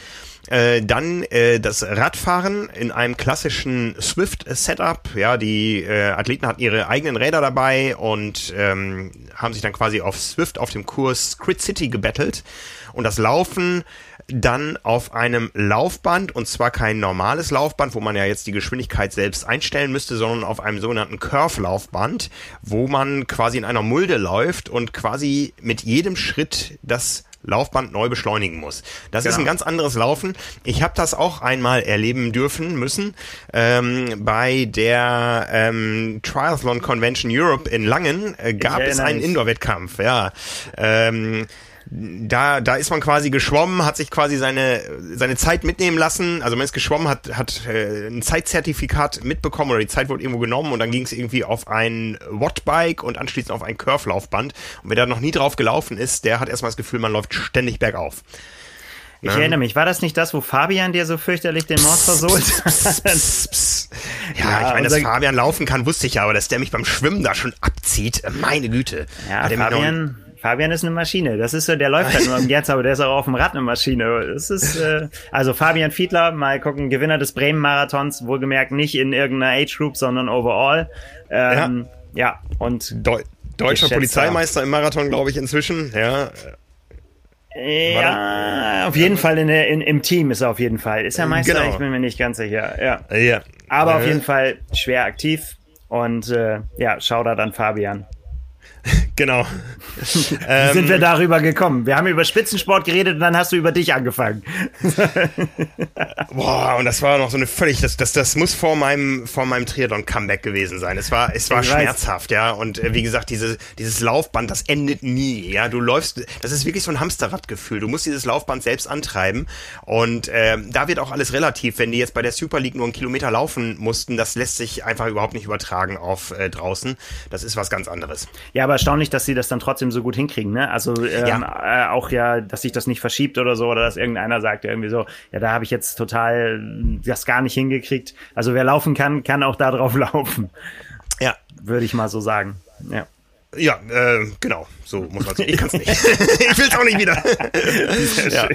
Äh, dann äh, das Radfahren in einem klassischen Swift-Setup. Ja, die äh, Athleten hatten ihre eigenen Räder dabei und ähm, haben sich dann quasi auf Swift auf dem Kurs Crit City gebettelt. Und das Laufen dann auf einem Laufband und zwar kein normales Laufband, wo man ja jetzt die Geschwindigkeit selbst einstellen müsste, sondern auf einem sogenannten Curve-Laufband, wo man quasi in einer Mulde läuft und quasi mit jedem Schritt das Laufband neu beschleunigen muss. Das ist Genau. ein ganz anderes Laufen. Ich habe das auch einmal erleben dürfen müssen ähm, bei der ähm, Triathlon Convention Europe in Langen äh, gab es einen. Indoor-Wettkampf. Ja, ähm, da, da ist man quasi geschwommen, hat sich quasi seine, seine Zeit mitnehmen lassen. Also man ist geschwommen, hat, hat äh, ein Zeitzertifikat mitbekommen oder die Zeit wurde irgendwo genommen und dann ging es irgendwie auf ein Wattbike und anschließend auf ein Curve-Laufband. Und wer da noch nie drauf gelaufen ist, der hat erstmal das Gefühl, man läuft ständig bergauf. Ich Ja. erinnere mich, war das nicht das, wo Fabian dir so fürchterlich den Mord versohlt? Pss, pss, pss. Ja, Ja, ich meine, dass Fabian laufen kann, wusste ich ja, aber dass der mich beim Schwimmen da schon abzieht, meine Güte. Ja, Hat Fabian, Fabian ist eine Maschine. Das ist so, der läuft halt nur im Jetzt, aber der ist auch auf dem Rad eine Maschine. Das ist, äh, also Fabian Fiedler, mal gucken, Gewinner des Bremen-Marathons, wohlgemerkt nicht in irgendeiner Age-Group, sondern overall. Ähm, ja. und Deu deutscher. Polizeimeister im Marathon, glaube ich, inzwischen. Ja, ja, auf jeden Fall in der, in, im Team ist er auf jeden Fall. Ist er Meister? Genau. Ich bin mir nicht ganz sicher. Ja. ja. Aber auf Äh, jeden Fall schwer aktiv und äh, ja, Shoutout an Fabian. *laughs* genau. *laughs* Wie ähm, sind wir darüber gekommen? Wir haben über Spitzensport geredet und dann hast du über dich angefangen. *laughs* Boah, und das war noch so eine völlig, das, das, das muss vor meinem, vor meinem Triathlon-Comeback gewesen sein. Es war, es war ich schmerzhaft, weiß. ja. Und äh, wie gesagt, diese, dieses Laufband, das endet nie, ja. Du läufst, das ist wirklich so ein Hamsterradgefühl. Du musst dieses Laufband selbst antreiben. Und äh, da wird auch alles relativ. Wenn die jetzt bei der Super League nur einen Kilometer laufen mussten, das lässt sich einfach überhaupt nicht übertragen auf äh, draußen. Das ist was ganz anderes. Ja, aber erstaunlich, dass sie das dann trotzdem so gut hinkriegen, ne? Also ähm, ja. äh, auch ja, dass sich das nicht verschiebt oder so, oder dass irgendeiner sagt irgendwie so, ja, da habe ich jetzt total das gar nicht hingekriegt. Also wer laufen kann, kann auch da drauf *laughs* laufen. Ja. Würde ich mal so sagen. Ja. Ja, äh, genau. So muss man es. *laughs* Ich kann es nicht. ich will es auch nicht wieder. ja.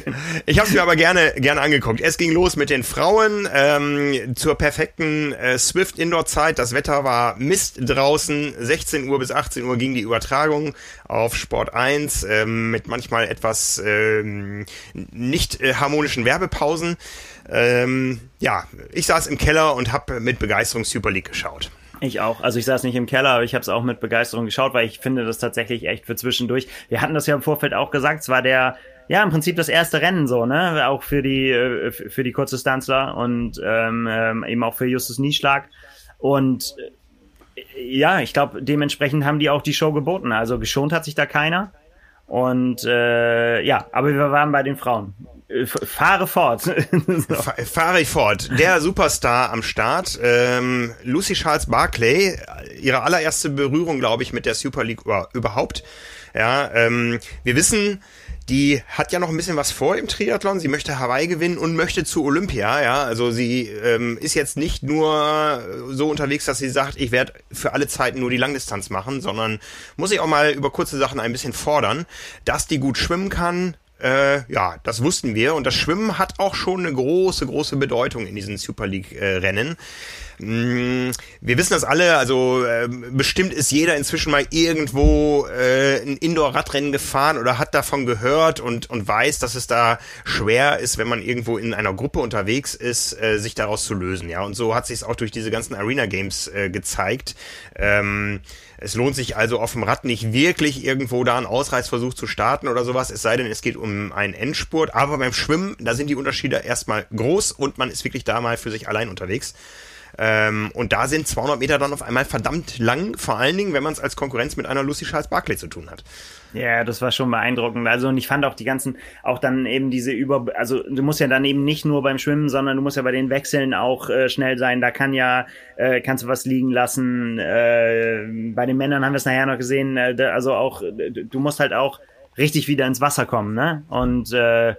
Ich habe es mir aber gerne gerne angeguckt. Es ging los mit den Frauen ähm, zur perfekten äh, Swift Indoor Zeit. Das Wetter war Mist draußen. 16 Uhr bis 18 Uhr ging die Übertragung auf Sport 1 ähm, mit manchmal etwas ähm, nicht äh, harmonischen Werbepausen. Ähm, ja, ich saß im Keller und habe mit Begeisterung Super League geschaut. Ich auch. Also ich saß nicht im Keller, aber ich habe es auch mit Begeisterung geschaut, weil ich finde das tatsächlich echt für zwischendurch. Wir hatten das ja im Vorfeld auch gesagt, es war der, ja, im Prinzip das erste Rennen so, ne? Auch für die, äh, für die Kurzdistanzler und ähm, ähm, eben auch für Justus Nieschlag. Und äh, ja, ich glaube, dementsprechend haben die auch die Show geboten. Also geschont hat sich da keiner. Und äh, ja, aber wir waren bei den Frauen. Äh, fahre fort. *laughs* so. Fahre ich fort. Der Superstar am Start, ähm, Lucy Charles Barclay, ihre allererste Berührung, glaube ich, mit der Super League überhaupt. Ja, ähm, wir wissen, die hat ja noch ein bisschen was vor im Triathlon. Sie möchte Hawaii gewinnen und möchte zu Olympia. Ja, also sie ähm, ist jetzt nicht nur so unterwegs, dass sie sagt, ich werde für alle Zeiten nur die Langdistanz machen, sondern muss sich auch mal über kurze Sachen ein bisschen fordern, dass die gut schwimmen kann, äh, ja, das wussten wir und das Schwimmen hat auch schon eine große, große Bedeutung in diesen Super League-Rennen. Äh, mm, wir wissen das alle, also äh, bestimmt ist jeder inzwischen mal irgendwo äh, ein Indoor-Radrennen gefahren oder hat davon gehört und, und weiß, dass es da schwer ist, wenn man irgendwo in einer Gruppe unterwegs ist, äh, sich daraus zu lösen. Ja, und so hat sich es auch durch diese ganzen Arena Games äh, gezeigt. Ähm, es lohnt sich also auf dem Rad nicht wirklich irgendwo da einen Ausreißversuch zu starten oder sowas, es sei denn, es geht um einen Endspurt. Aber beim Schwimmen, da sind die Unterschiede erstmal groß und man ist wirklich da mal für sich allein unterwegs. Ähm, und da sind 200 Meter dann auf einmal verdammt lang, vor allen Dingen, wenn man es als Konkurrenz mit einer Lucy Charles Barclay zu tun hat. Ja, das war schon beeindruckend. Also und ich fand auch die ganzen, auch dann eben diese über, also du musst ja dann eben nicht nur beim Schwimmen, sondern du musst ja bei den Wechseln auch äh, schnell sein. Da kann ja, äh, kannst du was liegen lassen. Äh, bei den Männern haben wir es nachher noch gesehen. Äh, also auch, du musst halt auch richtig wieder ins Wasser kommen, ne? Und äh,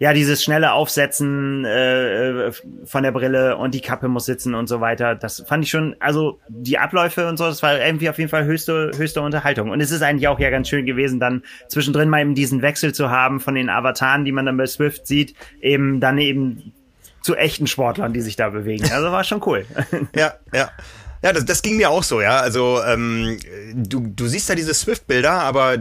ja, dieses schnelle Aufsetzen äh, äh, von der Brille und die Kappe muss sitzen und so weiter, das fand ich schon, also die Abläufe und so, das war irgendwie auf jeden Fall höchste, höchste Unterhaltung. Und es ist eigentlich auch ja ganz schön gewesen, dann zwischendrin mal eben diesen Wechsel zu haben von den Avataren, die man dann bei Swift sieht, eben dann eben zu echten Sportlern, die sich da bewegen. Also war schon cool. Ja, ja. Ja, das, das ging mir auch so, ja. Also ähm, du, du siehst da diese Swift-Bilder, aber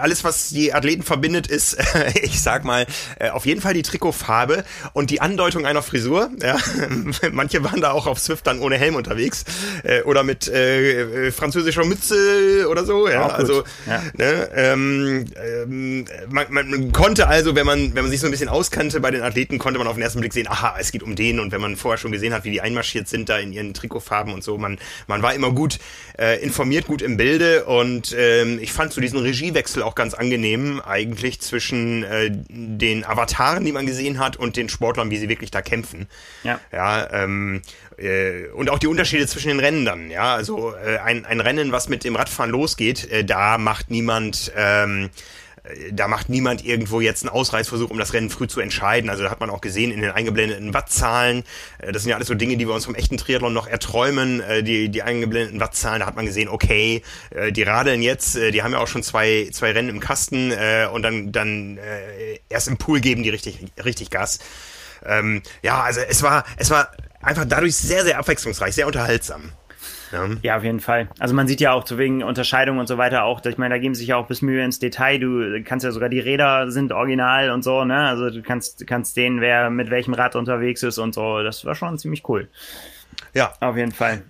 alles, was die Athleten verbindet, ist, *laughs* ich sag mal, äh, auf jeden Fall die Trikotfarbe und die Andeutung einer Frisur. Ja. *laughs* Manche waren da auch auf Swift dann ohne Helm unterwegs äh, oder mit äh, französischer Mütze oder so. Ja. Also ja. Ne, ähm, ähm, man, man konnte also, wenn man wenn man sich so ein bisschen auskannte bei den Athleten, konnte man auf den ersten Blick sehen, aha, es geht um den. Und wenn man vorher schon gesehen hat, wie die einmarschiert sind da in ihren Trikotfarben und so. Man, man war immer gut äh, informiert, gut im Bilde und ähm, ich fand so diesen Regiewechsel auch ganz angenehm eigentlich zwischen äh, den Avataren, die man gesehen hat und den Sportlern, wie sie wirklich da kämpfen. Ja. Ja, ähm, äh, und auch die Unterschiede zwischen den Rennen dann, ja, also äh, ein, ein Rennen, was mit dem Radfahren losgeht, äh, da macht niemand ähm, da macht niemand irgendwo jetzt einen Ausreißversuch, um das Rennen früh zu entscheiden. Also da hat man auch gesehen in den eingeblendeten Wattzahlen. Äh, das sind ja alles so Dinge, die wir uns vom echten Triathlon noch erträumen. Äh, die, die eingeblendeten Wattzahlen, da hat man gesehen, okay, äh, die radeln jetzt, die haben ja auch schon zwei, zwei Rennen im Kasten und dann, dann erst im Pool geben die richtig, richtig Gas. Ähm, ja, also es war, es war einfach dadurch sehr, sehr abwechslungsreich, sehr unterhaltsam. Ja. ja, auf jeden Fall. Also man sieht ja auch zu wegen Unterscheidung und so weiter auch, ich meine, da geben sich ja auch bis Mühe ins Detail. Du kannst ja sogar die Räder sind original und so, ne? Also du kannst, kannst sehen, wer mit welchem Rad unterwegs ist und so. Das war schon ziemlich cool. Ja. Auf jeden Fall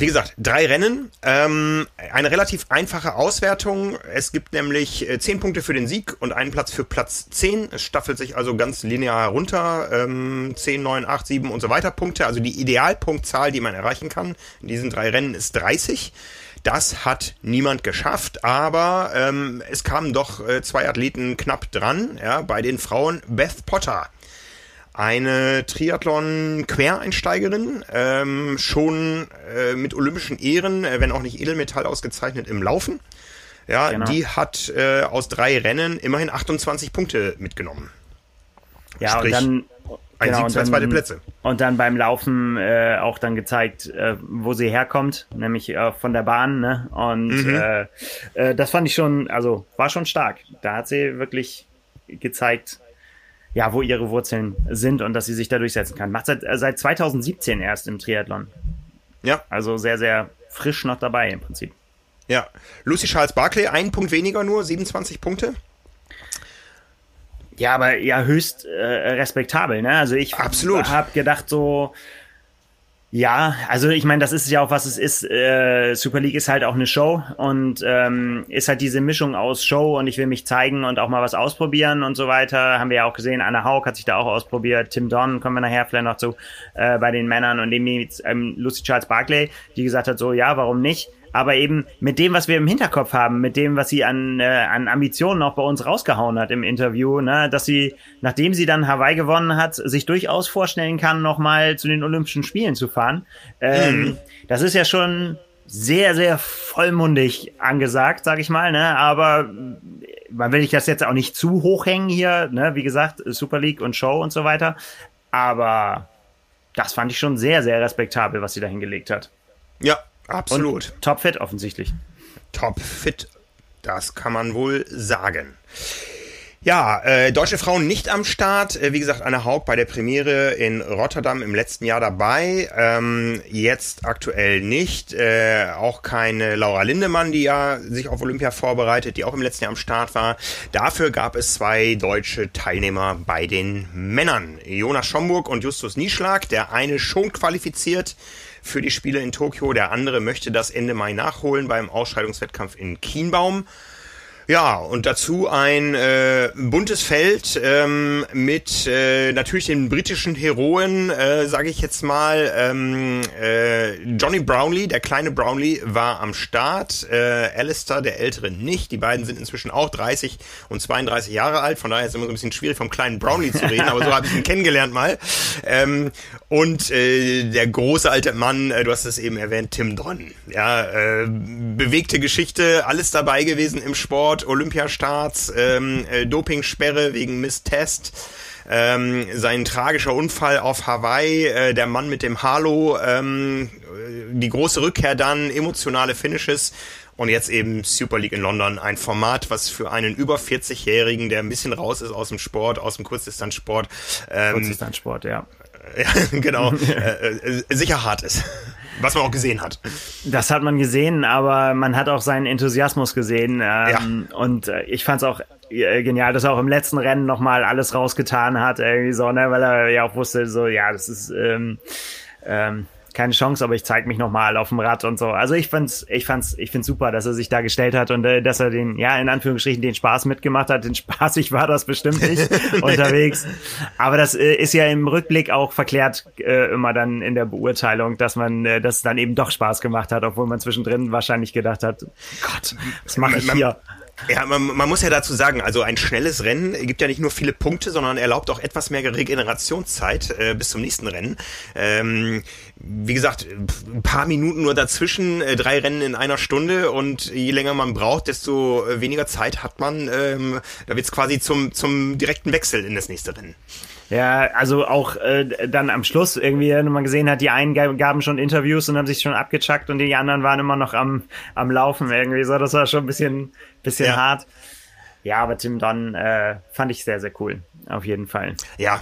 wie gesagt, drei Rennen, ähm, eine relativ einfache Auswertung. Es gibt nämlich äh, zehn Punkte für den Sieg und einen Platz für Platz zehn. Es staffelt sich also ganz linear runter. Ähm, 10, 9, 8, 7 und so weiter Punkte. Also die Idealpunktzahl, die man erreichen kann in diesen drei Rennen ist 30. Das hat niemand geschafft, aber ähm, es kamen doch äh, zwei Athleten knapp dran. Ja, bei den Frauen Beth Potter eine Triathlon-Quereinsteigerin, ähm, schon äh, mit olympischen Ehren, äh, wenn auch nicht Edelmetall ausgezeichnet im Laufen. Ja, genau. die hat äh, aus drei Rennen immerhin 28 Punkte mitgenommen. Ja, Sprich, und dann ein genau, Sieg, zwei zweite Plätze. Und dann beim Laufen äh, auch dann gezeigt, äh, wo sie herkommt, nämlich äh, von der Bahn. Ne? Und mhm. äh, äh, das fand ich schon, also war schon stark. Da hat sie wirklich gezeigt, ja, wo ihre Wurzeln sind und dass sie sich da durchsetzen kann. Macht seit, äh, seit 2017 erst im Triathlon. Ja. Also sehr, sehr frisch noch dabei im Prinzip. Ja. Lucy Charles Barclay, ein Punkt weniger nur, 27 Punkte. Ja, aber ja, höchst äh, respektabel, ne? Also ich habe gedacht so, ja, also ich meine, das ist ja auch, was es ist. Äh, Super League ist halt auch eine Show und ähm, ist halt diese Mischung aus Show und ich will mich zeigen und auch mal was ausprobieren und so weiter. Haben wir ja auch gesehen, Anna Haug hat sich da auch ausprobiert, Tim Don, kommen wir nachher vielleicht noch zu, äh, bei den Männern und dem ähm, Lucy Charles Barclay, die gesagt hat, so ja, warum nicht? Aber eben mit dem, was wir im Hinterkopf haben, mit dem, was sie an, äh, an Ambitionen auch bei uns rausgehauen hat im Interview, ne, dass sie, nachdem sie dann Hawaii gewonnen hat, sich durchaus vorstellen kann, nochmal zu den Olympischen Spielen zu fahren. Ähm, mhm. Das ist ja schon sehr, sehr vollmundig angesagt, sag ich mal, ne, aber man will ich das jetzt auch nicht zu hoch hängen hier, ne, wie gesagt, Super League und Show und so weiter, aber das fand ich schon sehr, sehr respektabel, was sie da hingelegt hat. Ja, Absolut. Und topfit offensichtlich. Topfit, das kann man wohl sagen. Ja, äh, deutsche Frauen nicht am Start. Äh, wie gesagt, Anne Haug bei der Premiere in Rotterdam im letzten Jahr dabei. Ähm, jetzt aktuell nicht. Äh, auch keine Laura Lindemann, die ja sich auf Olympia vorbereitet, die auch im letzten Jahr am Start war. Dafür gab es zwei deutsche Teilnehmer bei den Männern. Jonas Schomburg und Justus Nieschlag. Der eine schon qualifiziert für die Spiele in Tokio. Der andere möchte das Ende Mai nachholen beim Ausscheidungswettkampf in Kienbaum. Ja, und dazu ein äh, buntes Feld ähm, mit äh, natürlich den britischen Heroen, äh, sage ich jetzt mal. Ähm, äh, Johnny Brownlee, der kleine Brownlee, war am Start. Äh, Alistair, der ältere, nicht. Die beiden sind inzwischen auch 30 und 32 Jahre alt. Von daher ist es immer so ein bisschen schwierig, vom kleinen Brownlee zu reden, aber so habe ich ihn *laughs* kennengelernt mal. Ähm, und äh, der große alte Mann, äh, du hast es eben erwähnt, Tim Dron. Ja, äh, bewegte Geschichte, alles dabei gewesen im Sport, Olympiastarts, ähm, äh, Dopingsperre wegen Misstest. Ähm, sein tragischer Unfall auf Hawaii, äh, der Mann mit dem Halo, ähm, die große Rückkehr dann, emotionale Finishes und jetzt eben Super League in London, ein Format, was für einen über 40-Jährigen, der ein bisschen raus ist aus dem Sport, aus dem Kurzdistanzsport, ähm, Kurzdistanzsport, ja, ja, *laughs* genau, *laughs* äh, äh, sicher hart ist. Was man auch gesehen hat. Das hat man gesehen, aber man hat auch seinen Enthusiasmus gesehen. Ähm, ja. Und äh, ich fand es auch äh, genial, dass er auch im letzten Rennen nochmal alles rausgetan hat, irgendwie so, ne, weil er ja auch wusste, so, ja, das ist ähm, ähm, keine Chance, aber ich zeige mich nochmal auf dem Rad und so. Also ich fand's, ich fand's, ich find's super, dass er sich da gestellt hat und äh, dass er den, ja, in Anführungsstrichen den Spaß mitgemacht hat. Den Spaßig *laughs* war das bestimmt nicht *laughs* unterwegs. Aber das äh, ist ja im Rückblick auch verklärt äh, immer dann in der Beurteilung, dass man, äh, dass dann eben doch Spaß gemacht hat, obwohl man zwischendrin wahrscheinlich gedacht hat, Gott, was mache ich hier? Ja, man, man muss ja dazu sagen, also ein schnelles Rennen gibt ja nicht nur viele Punkte, sondern erlaubt auch etwas mehr Regenerationszeit äh, bis zum nächsten Rennen. Ähm, wie gesagt, ein paar Minuten nur dazwischen, äh, drei Rennen in einer Stunde und je länger man braucht, desto äh, weniger Zeit hat man. Ähm, da wird's quasi zum, zum direkten Wechsel in das nächste Rennen. Ja, also auch äh, dann am Schluss irgendwie, wenn man gesehen hat, die einen gaben schon Interviews und haben sich schon abgechuckt und die anderen waren immer noch am, am Laufen irgendwie so. Das war schon ein bisschen, bisschen ja. hart. Ja, aber Tim Don äh, fand ich sehr, sehr cool. Auf jeden Fall. Ja.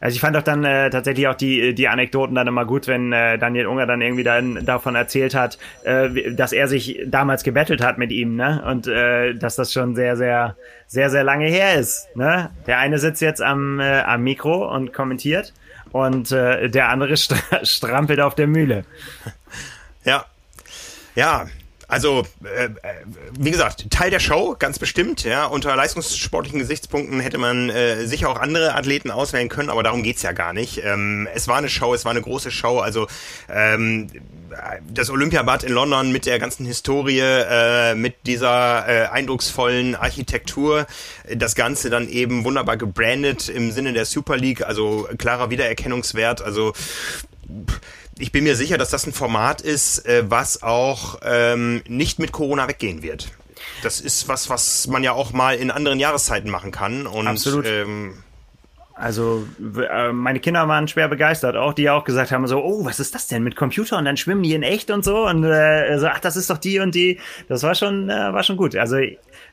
Also ich fand doch dann äh, tatsächlich auch die die Anekdoten dann immer gut, wenn äh, Daniel Unger dann irgendwie dann davon erzählt hat, äh, dass er sich damals gebettelt hat mit ihm, ne? Und äh, dass das schon sehr sehr sehr sehr lange her ist, ne? Der eine sitzt jetzt am äh, am Mikro und kommentiert und äh, der andere *laughs* st strampelt auf der Mühle. Ja. Ja, also, äh, äh, wie gesagt, Teil der Show, ganz bestimmt. Ja, unter leistungssportlichen Gesichtspunkten hätte man äh, sicher auch andere Athleten auswählen können, aber darum geht's ja gar nicht. Ähm, es war eine Show, es war eine große Show. Also ähm, das Olympiabad in London mit der ganzen Historie, äh, mit dieser äh, eindrucksvollen Architektur, das Ganze dann eben wunderbar gebrandet im Sinne der Super League, also klarer Wiedererkennungswert. Also ich bin mir sicher, dass das ein Format ist, äh, was auch ähm, nicht mit Corona weggehen wird. Das ist was, was man ja auch mal in anderen Jahreszeiten machen kann. Und, Absolut. Ähm, also äh, meine Kinder waren schwer begeistert, auch die auch gesagt haben so, oh, was ist das denn mit Computer und dann schwimmen die in echt und so und äh, so, ach, das ist doch die und die. Das war schon, äh, war schon gut. Also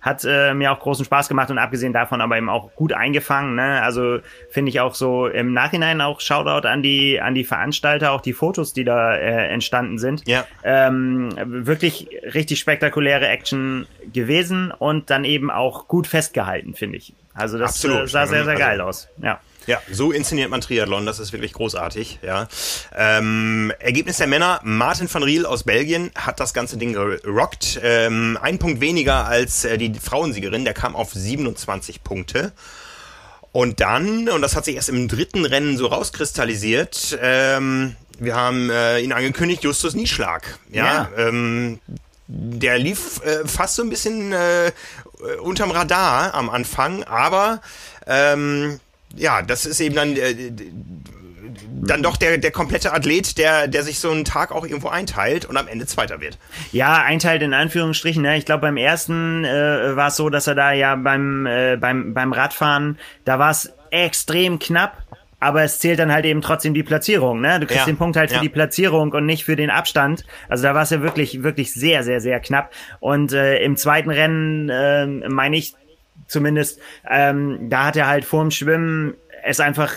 hat äh, mir auch großen Spaß gemacht und abgesehen davon aber eben auch gut eingefangen. Ne? Also finde ich auch so im Nachhinein auch Shoutout an die an die Veranstalter, auch die Fotos, die da äh, entstanden sind. Ja. Ähm, wirklich richtig spektakuläre Action gewesen und dann eben auch gut festgehalten, finde ich. Also das Absolut. Äh, sah sehr sehr geil also, aus. Ja. Ja, so inszeniert man Triathlon, das ist wirklich großartig. Ja. Ähm, Ergebnis der Männer, Martin van Riel aus Belgien hat das ganze Ding gerockt. Ähm, ein Punkt weniger als äh, die Frauensiegerin, der kam auf 27 Punkte. Und dann, und das hat sich erst im dritten Rennen so rauskristallisiert, ähm, wir haben äh, ihn angekündigt, Justus Nieschlag. Ja, ja. Ähm, der lief äh, fast so ein bisschen äh, unterm Radar am Anfang, aber ähm, ja, das ist eben dann äh, dann doch der, der komplette Athlet, der, der sich so einen Tag auch irgendwo einteilt und am Ende Zweiter wird. Ja, einteilt in Anführungsstrichen. Ne? Ich glaube, beim ersten äh, war es so, dass er da ja beim, äh, beim, beim Radfahren, da war es extrem knapp. Aber es zählt dann halt eben trotzdem die Platzierung, ne? Du kriegst ja, den Punkt halt für ja. die Platzierung und nicht für den Abstand. Also da war es ja wirklich, wirklich sehr, sehr, sehr knapp. Und äh, im zweiten Rennen, äh, meine ich, zumindest, ähm, da hat er halt vorm Schwimmen es einfach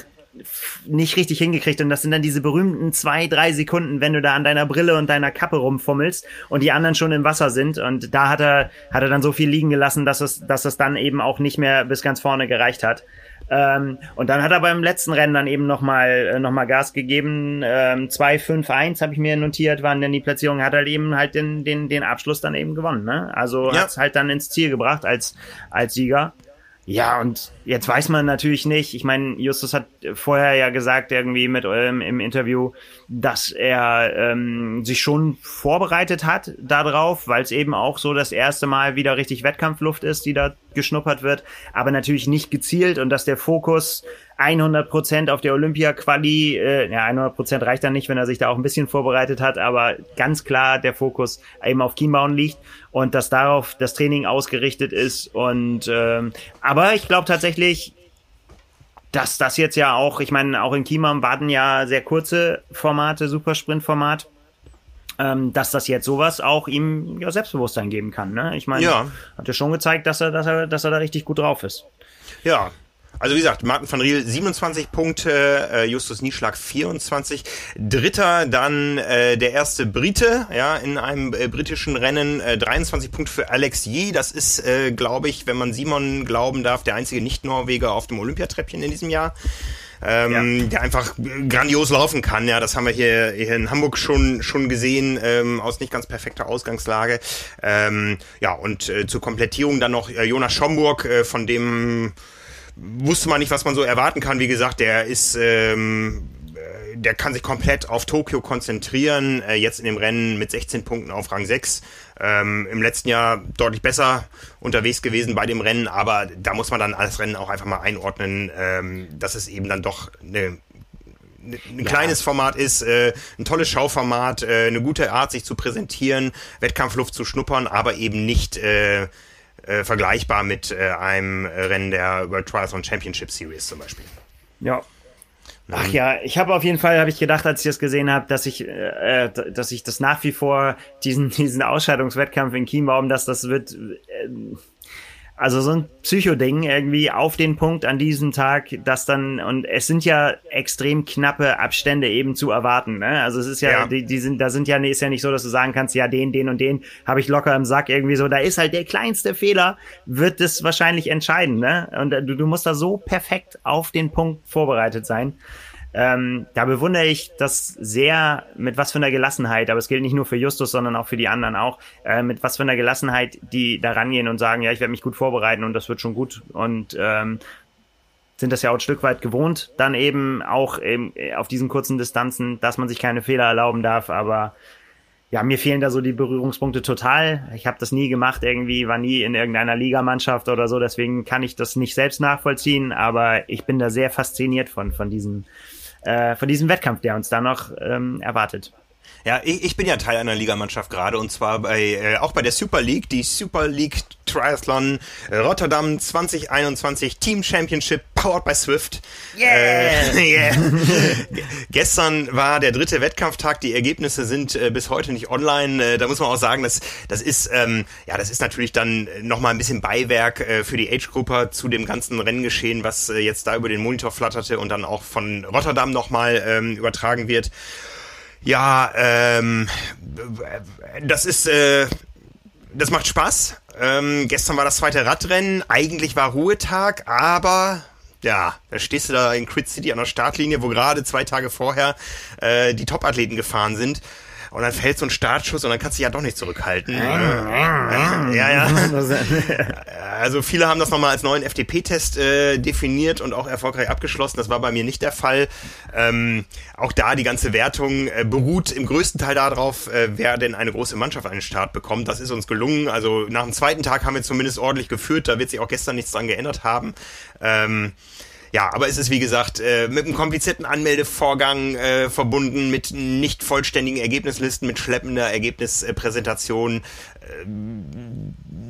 nicht richtig hingekriegt und das sind dann diese berühmten zwei, drei Sekunden, wenn du da an deiner Brille und deiner Kappe rumfummelst und die anderen schon im Wasser sind und da hat er, hat er dann so viel liegen gelassen, dass es, dass es dann eben auch nicht mehr bis ganz vorne gereicht hat. Ähm, und dann hat er beim letzten Rennen dann eben nochmal äh, noch mal Gas gegeben. Ähm, 2, 5, 1 habe ich mir notiert, waren denn die Platzierungen, hat er eben halt den, den, den Abschluss dann eben gewonnen. Ne? Also ja. hat es halt dann ins Ziel gebracht als, als Sieger. Ja, und jetzt weiß man natürlich nicht. Ich meine, Justus hat vorher ja gesagt, irgendwie mit ähm, im Interview, dass er ähm, sich schon vorbereitet hat darauf, weil es eben auch so das erste Mal wieder richtig Wettkampfluft ist, die da geschnuppert wird, aber natürlich nicht gezielt und dass der Fokus 100 Prozent auf der Olympia-Quali, äh, ja 100 Prozent reicht dann nicht, wenn er sich da auch ein bisschen vorbereitet hat, aber ganz klar der Fokus eben auf Chiembauen liegt und dass darauf das Training ausgerichtet ist und ähm, aber ich glaube tatsächlich, dass das jetzt ja auch, ich meine, auch in Chiembaum warten ja sehr kurze Formate, Supersprint-Format ähm, dass das jetzt sowas auch ihm ja, Selbstbewusstsein geben kann. Ne? Ich meine, ja. hat er schon gezeigt, dass er, dass er, dass er da richtig gut drauf ist. Ja, also wie gesagt, Martin van Riel 27 Punkte, äh, Justus Nieschlag 24. Dritter dann äh, der erste Brite, ja, in einem äh, britischen Rennen, äh, 23 Punkte für Alex Yee. Das ist, äh, glaube ich, wenn man Simon glauben darf, der einzige Nicht-Norweger auf dem Olympiatreppchen in diesem Jahr. Ähm, ja. der einfach grandios laufen kann. Ja, das haben wir hier, hier in Hamburg schon schon gesehen ähm, aus nicht ganz perfekter Ausgangslage. Ähm, ja und äh, zur Komplettierung dann noch äh, Jonas Schomburg, äh, von dem wusste man nicht, was man so erwarten kann. Wie gesagt, der ist, ähm, äh, der kann sich komplett auf Tokio konzentrieren. Äh, jetzt in dem Rennen mit 16 Punkten auf Rang 6. Ähm, Im letzten Jahr deutlich besser unterwegs gewesen bei dem Rennen, aber da muss man dann alles Rennen auch einfach mal einordnen, ähm, dass es eben dann doch eine ein ja. kleines Format ist, äh, ein tolles Schauformat, äh, eine gute Art, sich zu präsentieren, Wettkampfluft zu schnuppern, aber eben nicht äh, äh, vergleichbar mit äh, einem Rennen der World Triathlon Championship Series zum Beispiel. Ja. Ach ja, ich habe auf jeden Fall habe ich gedacht, als ich das gesehen habe, dass ich, äh, äh dass ich das nach wie vor diesen *laughs* diesen Ausscheidungswettkampf in Chiembaum, dass das wird äh, also so ein Psychoding irgendwie auf den Punkt an diesem Tag, dass dann, und es sind ja extrem knappe Abstände eben zu erwarten, ne? Also es ist ja, ja. Die, die sind, da sind ja, ist ja nicht so, dass du sagen kannst, ja, den, den und den habe ich locker im Sack irgendwie so. Da ist halt der kleinste Fehler, wird das wahrscheinlich entscheiden, ne? Und du, du musst da so perfekt auf den Punkt vorbereitet sein. Ähm, da bewundere ich das sehr, mit was für einer Gelassenheit, aber es gilt nicht nur für Justus, sondern auch für die anderen auch, äh, mit was für einer Gelassenheit die da rangehen und sagen, ja, ich werde mich gut vorbereiten und das wird schon gut. Und ähm, sind das ja auch ein Stück weit gewohnt, dann eben auch eben auf diesen kurzen Distanzen, dass man sich keine Fehler erlauben darf, aber ja, mir fehlen da so die Berührungspunkte total. Ich habe das nie gemacht, irgendwie war nie in irgendeiner Ligamannschaft oder so, deswegen kann ich das nicht selbst nachvollziehen, aber ich bin da sehr fasziniert von von diesem äh, von diesem Wettkampf, der uns da noch ähm, erwartet. Ja, ich, ich bin ja Teil einer Ligamannschaft gerade und zwar bei äh, auch bei der Super League, die Super League Triathlon äh, Rotterdam 2021 Team Championship powered by Swift. Yeah. Äh, *laughs* yeah. Gestern war der dritte Wettkampftag. Die Ergebnisse sind äh, bis heute nicht online. Äh, da muss man auch sagen, dass das ist ähm, ja das ist natürlich dann noch mal ein bisschen Beiwerk äh, für die Age Grupper zu dem ganzen Renngeschehen, was äh, jetzt da über den Monitor flatterte und dann auch von Rotterdam noch mal ähm, übertragen wird. Ja, ähm, das ist, äh, das macht Spaß. Ähm, gestern war das zweite Radrennen. Eigentlich war Ruhetag, aber ja, da stehst du da in Crit City an der Startlinie, wo gerade zwei Tage vorher äh, die Top-Athleten gefahren sind und dann fällt so ein Startschuss und dann kannst du dich ja doch nicht zurückhalten. *laughs* ja, ja. *laughs* *laughs* Also viele haben das nochmal als neuen FDP-Test äh, definiert und auch erfolgreich abgeschlossen. Das war bei mir nicht der Fall. Ähm, auch da die ganze Wertung äh, beruht im größten Teil darauf, äh, wer denn eine große Mannschaft einen Start bekommt. Das ist uns gelungen. Also nach dem zweiten Tag haben wir zumindest ordentlich geführt. Da wird sich auch gestern nichts dran geändert haben. Ähm, ja, aber es ist wie gesagt äh, mit einem komplizierten Anmeldevorgang äh, verbunden, mit nicht vollständigen Ergebnislisten, mit schleppender Ergebnispräsentation. Äh,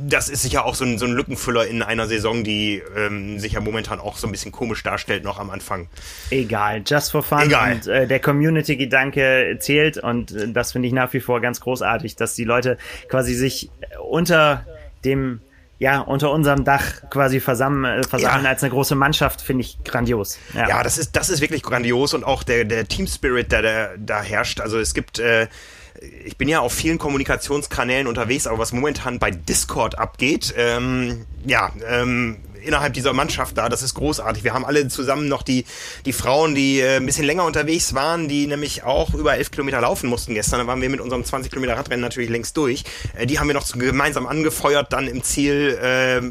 das ist sicher auch so ein, so ein Lückenfüller in einer Saison, die ähm, sich ja momentan auch so ein bisschen komisch darstellt, noch am Anfang. Egal, just for fun. Egal. Und äh, der Community-Gedanke zählt und äh, das finde ich nach wie vor ganz großartig, dass die Leute quasi sich unter dem ja, unter unserem Dach quasi versammeln, äh, versammeln ja. als eine große Mannschaft, finde ich grandios. Ja. ja, das ist, das ist wirklich grandios und auch der, der Team Spirit, der, der da herrscht. Also es gibt, äh, ich bin ja auf vielen Kommunikationskanälen unterwegs, aber was momentan bei Discord abgeht, ähm, ja, ähm, innerhalb dieser Mannschaft da. Das ist großartig. Wir haben alle zusammen noch die, die Frauen, die äh, ein bisschen länger unterwegs waren, die nämlich auch über elf Kilometer laufen mussten gestern. Da waren wir mit unserem 20 Kilometer Radrennen natürlich längst durch. Äh, die haben wir noch gemeinsam angefeuert, dann im Ziel. Äh,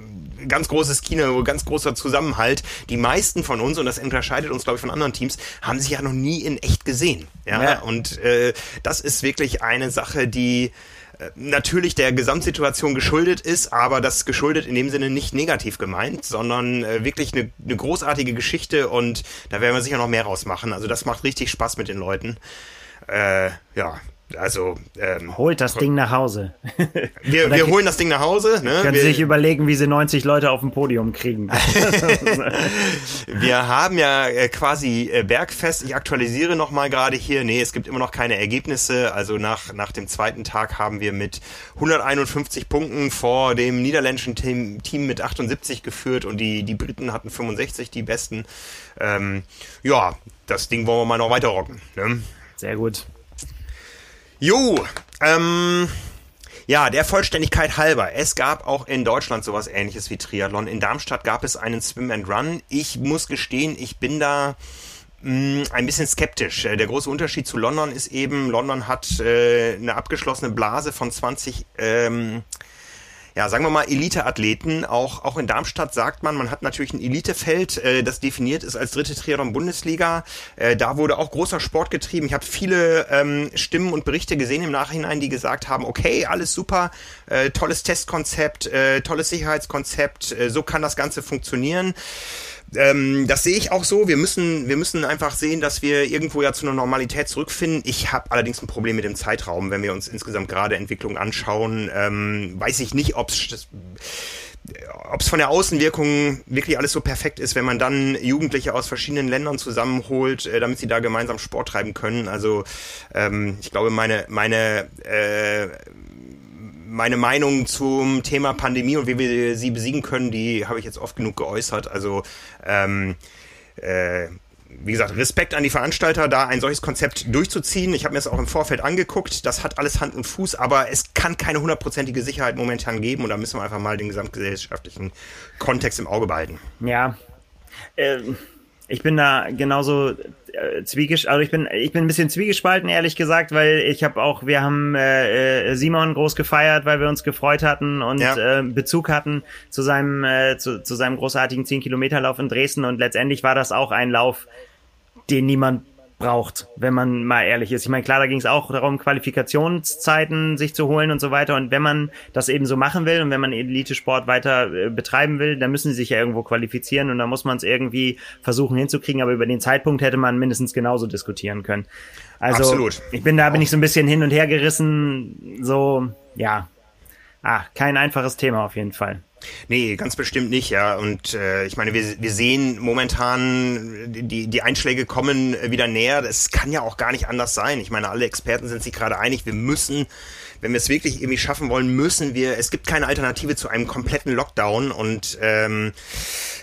ganz großes Kino, ganz großer Zusammenhalt. Die meisten von uns, und das unterscheidet uns, glaube ich, von anderen Teams, haben sich ja noch nie in echt gesehen. Ja, ja. und äh, das ist wirklich eine Sache, die natürlich der Gesamtsituation geschuldet ist, aber das geschuldet in dem Sinne nicht negativ gemeint, sondern äh, wirklich eine, eine großartige Geschichte und da werden wir sicher noch mehr rausmachen. Also das macht richtig Spaß mit den Leuten. Äh, ja, also ähm, holt das Ding nach Hause. *laughs* wir, wir holen das Ding nach Hause. Ne? Können wir, sich überlegen, wie sie 90 Leute auf dem Podium kriegen. *laughs* *laughs* wir haben ja äh, quasi äh, Bergfest. Ich aktualisiere noch mal gerade hier. Nee, es gibt immer noch keine Ergebnisse. Also nach nach dem zweiten Tag haben wir mit 151 Punkten vor dem niederländischen Team, Team mit 78 geführt und die die Briten hatten 65, die besten. Ähm, ja, das Ding wollen wir mal noch weiter rocken. Ne? Sehr gut. Jo, ähm, ja, der Vollständigkeit halber. Es gab auch in Deutschland sowas ähnliches wie Triathlon. In Darmstadt gab es einen Swim and Run. Ich muss gestehen, ich bin da mh, mm, ein bisschen skeptisch. Äh, der große Unterschied zu London ist eben, London hat äh, eine abgeschlossene Blase von 20 ähm, ja, sagen wir mal, Elite-Athleten. Auch, auch in Darmstadt sagt man, man hat natürlich ein Elitefeld, äh, das definiert ist als dritte Triathlon-Bundesliga. Äh, da wurde auch großer Sport getrieben. Ich habe viele ähm, Stimmen und Berichte gesehen im Nachhinein, die gesagt haben, okay, alles super, äh, tolles Testkonzept, äh, tolles Sicherheitskonzept, äh, so kann das Ganze funktionieren. Ähm, das sehe ich auch so. Wir müssen, wir müssen einfach sehen, dass wir irgendwo ja zu einer Normalität zurückfinden. Ich habe allerdings ein Problem mit dem Zeitraum, wenn wir uns insgesamt gerade Entwicklungen anschauen. Ähm, weiß ich nicht, ob es ob es von der Außenwirkung wirklich alles so perfekt ist, wenn man dann Jugendliche aus verschiedenen Ländern zusammenholt, äh, damit sie da gemeinsam Sport treiben können. Also ähm, ich glaube, meine meine äh, meine Meinung zum Thema Pandemie und wie wir sie besiegen können, die habe ich jetzt oft genug geäußert. Also ähm, äh, wie gesagt, Respekt an die Veranstalter, da ein solches Konzept durchzuziehen. Ich habe mir das auch im Vorfeld angeguckt. Das hat alles Hand und Fuß, aber es kann keine hundertprozentige Sicherheit momentan geben und da müssen wir einfach mal den gesamtgesellschaftlichen Kontext im Auge behalten. Ja. Ähm ich bin da genauso äh, zwiegespalten, also ich bin ich bin ein bisschen zwiegespalten ehrlich gesagt, weil ich habe auch wir haben äh, äh, Simon groß gefeiert, weil wir uns gefreut hatten und ja. äh, Bezug hatten zu seinem äh, zu, zu seinem großartigen 10 Kilometer Lauf in Dresden und letztendlich war das auch ein Lauf, den niemand braucht, wenn man mal ehrlich ist. Ich meine, klar, da ging es auch darum, Qualifikationszeiten sich zu holen und so weiter. Und wenn man das eben so machen will und wenn man Elite-Sport weiter äh, betreiben will, dann müssen sie sich ja irgendwo qualifizieren und da muss man es irgendwie versuchen hinzukriegen. Aber über den Zeitpunkt hätte man mindestens genauso diskutieren können. Also Absolut. ich bin da bin ich so ein bisschen hin und her gerissen. So ja, ah, kein einfaches Thema auf jeden Fall. Nee, ganz bestimmt nicht, ja. Und äh, ich meine, wir, wir sehen momentan, die, die Einschläge kommen wieder näher. Es kann ja auch gar nicht anders sein. Ich meine, alle Experten sind sich gerade einig, wir müssen, wenn wir es wirklich irgendwie schaffen wollen, müssen wir, es gibt keine Alternative zu einem kompletten Lockdown. Und ähm,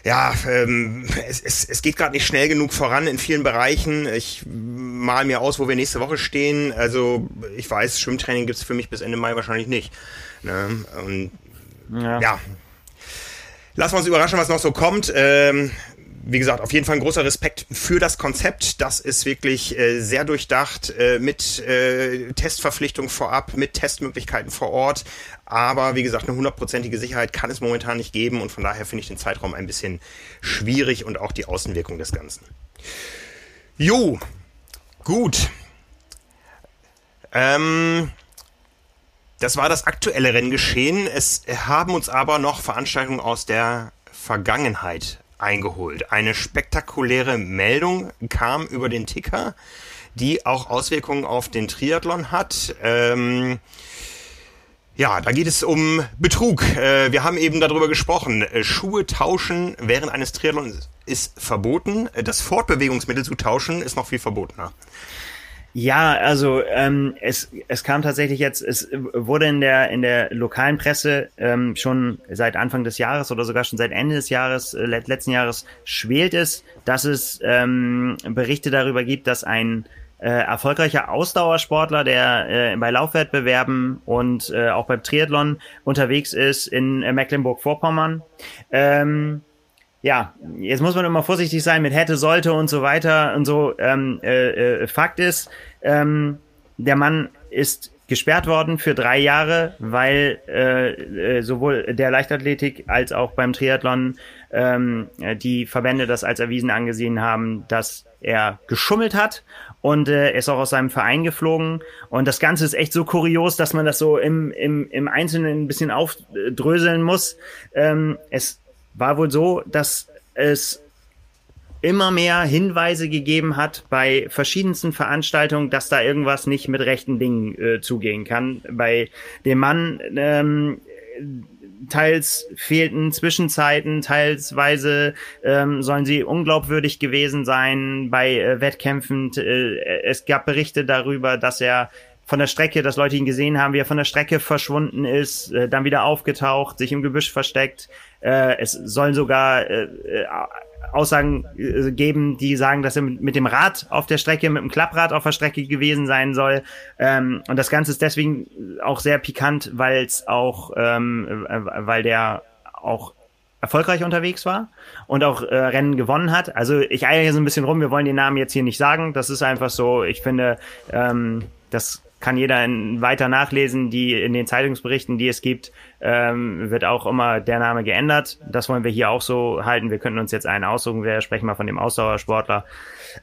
ja, ähm, es, es, es geht gerade nicht schnell genug voran in vielen Bereichen. Ich mal mir aus, wo wir nächste Woche stehen. Also ich weiß, Schwimmtraining gibt's für mich bis Ende Mai wahrscheinlich nicht. Ne? Und ja. ja, Lassen wir uns überraschen, was noch so kommt. Ähm, wie gesagt, auf jeden Fall ein großer Respekt für das Konzept. Das ist wirklich äh, sehr durchdacht äh, mit äh, Testverpflichtung vorab, mit Testmöglichkeiten vor Ort. Aber wie gesagt, eine hundertprozentige Sicherheit kann es momentan nicht geben und von daher finde ich den Zeitraum ein bisschen schwierig und auch die Außenwirkung des Ganzen. Jo, gut. Ähm, das war das aktuelle Renngeschehen. Es haben uns aber noch Veranstaltungen aus der Vergangenheit eingeholt. Eine spektakuläre Meldung kam über den Ticker, die auch Auswirkungen auf den Triathlon hat. Ähm, ja, da geht es um Betrug. Äh, wir haben eben darüber gesprochen. Äh, Schuhe tauschen während eines Triathlons ist verboten. Das Fortbewegungsmittel zu tauschen ist noch viel verbotener. Ja, also ähm, es, es kam tatsächlich jetzt, es wurde in der in der lokalen Presse ähm, schon seit Anfang des Jahres oder sogar schon seit Ende des Jahres, äh, letzten Jahres schwelt es, dass es ähm, Berichte darüber gibt, dass ein äh, erfolgreicher Ausdauersportler, der äh, bei Laufwettbewerben und äh, auch beim Triathlon unterwegs ist in äh, Mecklenburg-Vorpommern, ähm, ja, jetzt muss man immer vorsichtig sein mit hätte, sollte und so weiter und so. Ähm, äh, äh, Fakt ist, ähm, der Mann ist gesperrt worden für drei Jahre, weil äh, äh, sowohl der Leichtathletik als auch beim Triathlon ähm, die Verbände das als erwiesen angesehen haben, dass er geschummelt hat und äh, ist auch aus seinem Verein geflogen. Und das Ganze ist echt so kurios, dass man das so im, im, im Einzelnen ein bisschen aufdröseln muss. Ähm, es war wohl so, dass es immer mehr Hinweise gegeben hat bei verschiedensten Veranstaltungen, dass da irgendwas nicht mit rechten Dingen äh, zugehen kann. Bei dem Mann ähm, teils fehlten Zwischenzeiten, teilsweise ähm, sollen sie unglaubwürdig gewesen sein bei äh, Wettkämpfen. Äh, es gab Berichte darüber, dass er von der Strecke, dass Leute ihn gesehen haben, wie er von der Strecke verschwunden ist, äh, dann wieder aufgetaucht, sich im Gebüsch versteckt. Äh, es sollen sogar äh, äh Aussagen äh, geben, die sagen, dass er mit dem Rad auf der Strecke, mit dem Klapprad auf der Strecke gewesen sein soll. Ähm, und das Ganze ist deswegen auch sehr pikant, weil es auch, ähm, äh, weil der auch erfolgreich unterwegs war und auch äh, Rennen gewonnen hat. Also ich eiere hier so ein bisschen rum, wir wollen den Namen jetzt hier nicht sagen. Das ist einfach so, ich finde, ähm, das kann jeder weiter nachlesen. Die in den Zeitungsberichten, die es gibt, ähm, wird auch immer der Name geändert. Das wollen wir hier auch so halten. Wir könnten uns jetzt einen aussuchen. Wir sprechen mal von dem Ausdauersportler.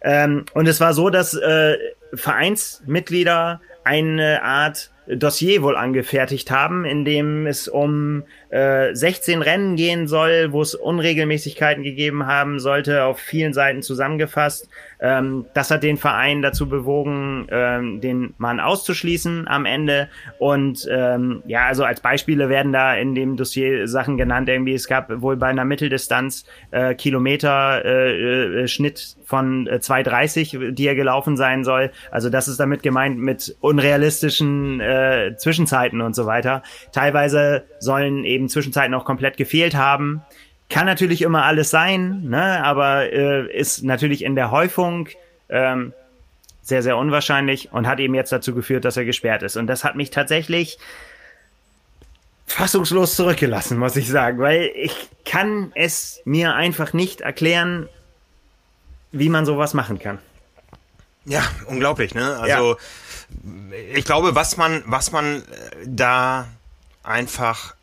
Ähm, und es war so, dass äh, Vereinsmitglieder eine Art Dossier wohl angefertigt haben, in dem es um äh, 16 Rennen gehen soll, wo es Unregelmäßigkeiten gegeben haben sollte, auf vielen Seiten zusammengefasst. Ähm, das hat den Verein dazu bewogen, ähm, den Mann auszuschließen am Ende. Und ähm, ja, also als Beispiele werden da in dem Dossier Sachen genannt. Irgendwie es gab wohl bei einer Mitteldistanz äh, Kilometer äh, äh, Schnitt von äh, 2,30, die er gelaufen sein soll. Also das ist damit gemeint mit unrealistischen äh, Zwischenzeiten und so weiter. Teilweise sollen eben Zwischenzeiten auch komplett gefehlt haben. Kann natürlich immer alles sein, ne? aber äh, ist natürlich in der Häufung ähm, sehr, sehr unwahrscheinlich und hat eben jetzt dazu geführt, dass er gesperrt ist. Und das hat mich tatsächlich fassungslos zurückgelassen, muss ich sagen, weil ich kann es mir einfach nicht erklären, wie man sowas machen kann. Ja, unglaublich, ne? Also ja. ich glaube, was man, was man äh, da einfach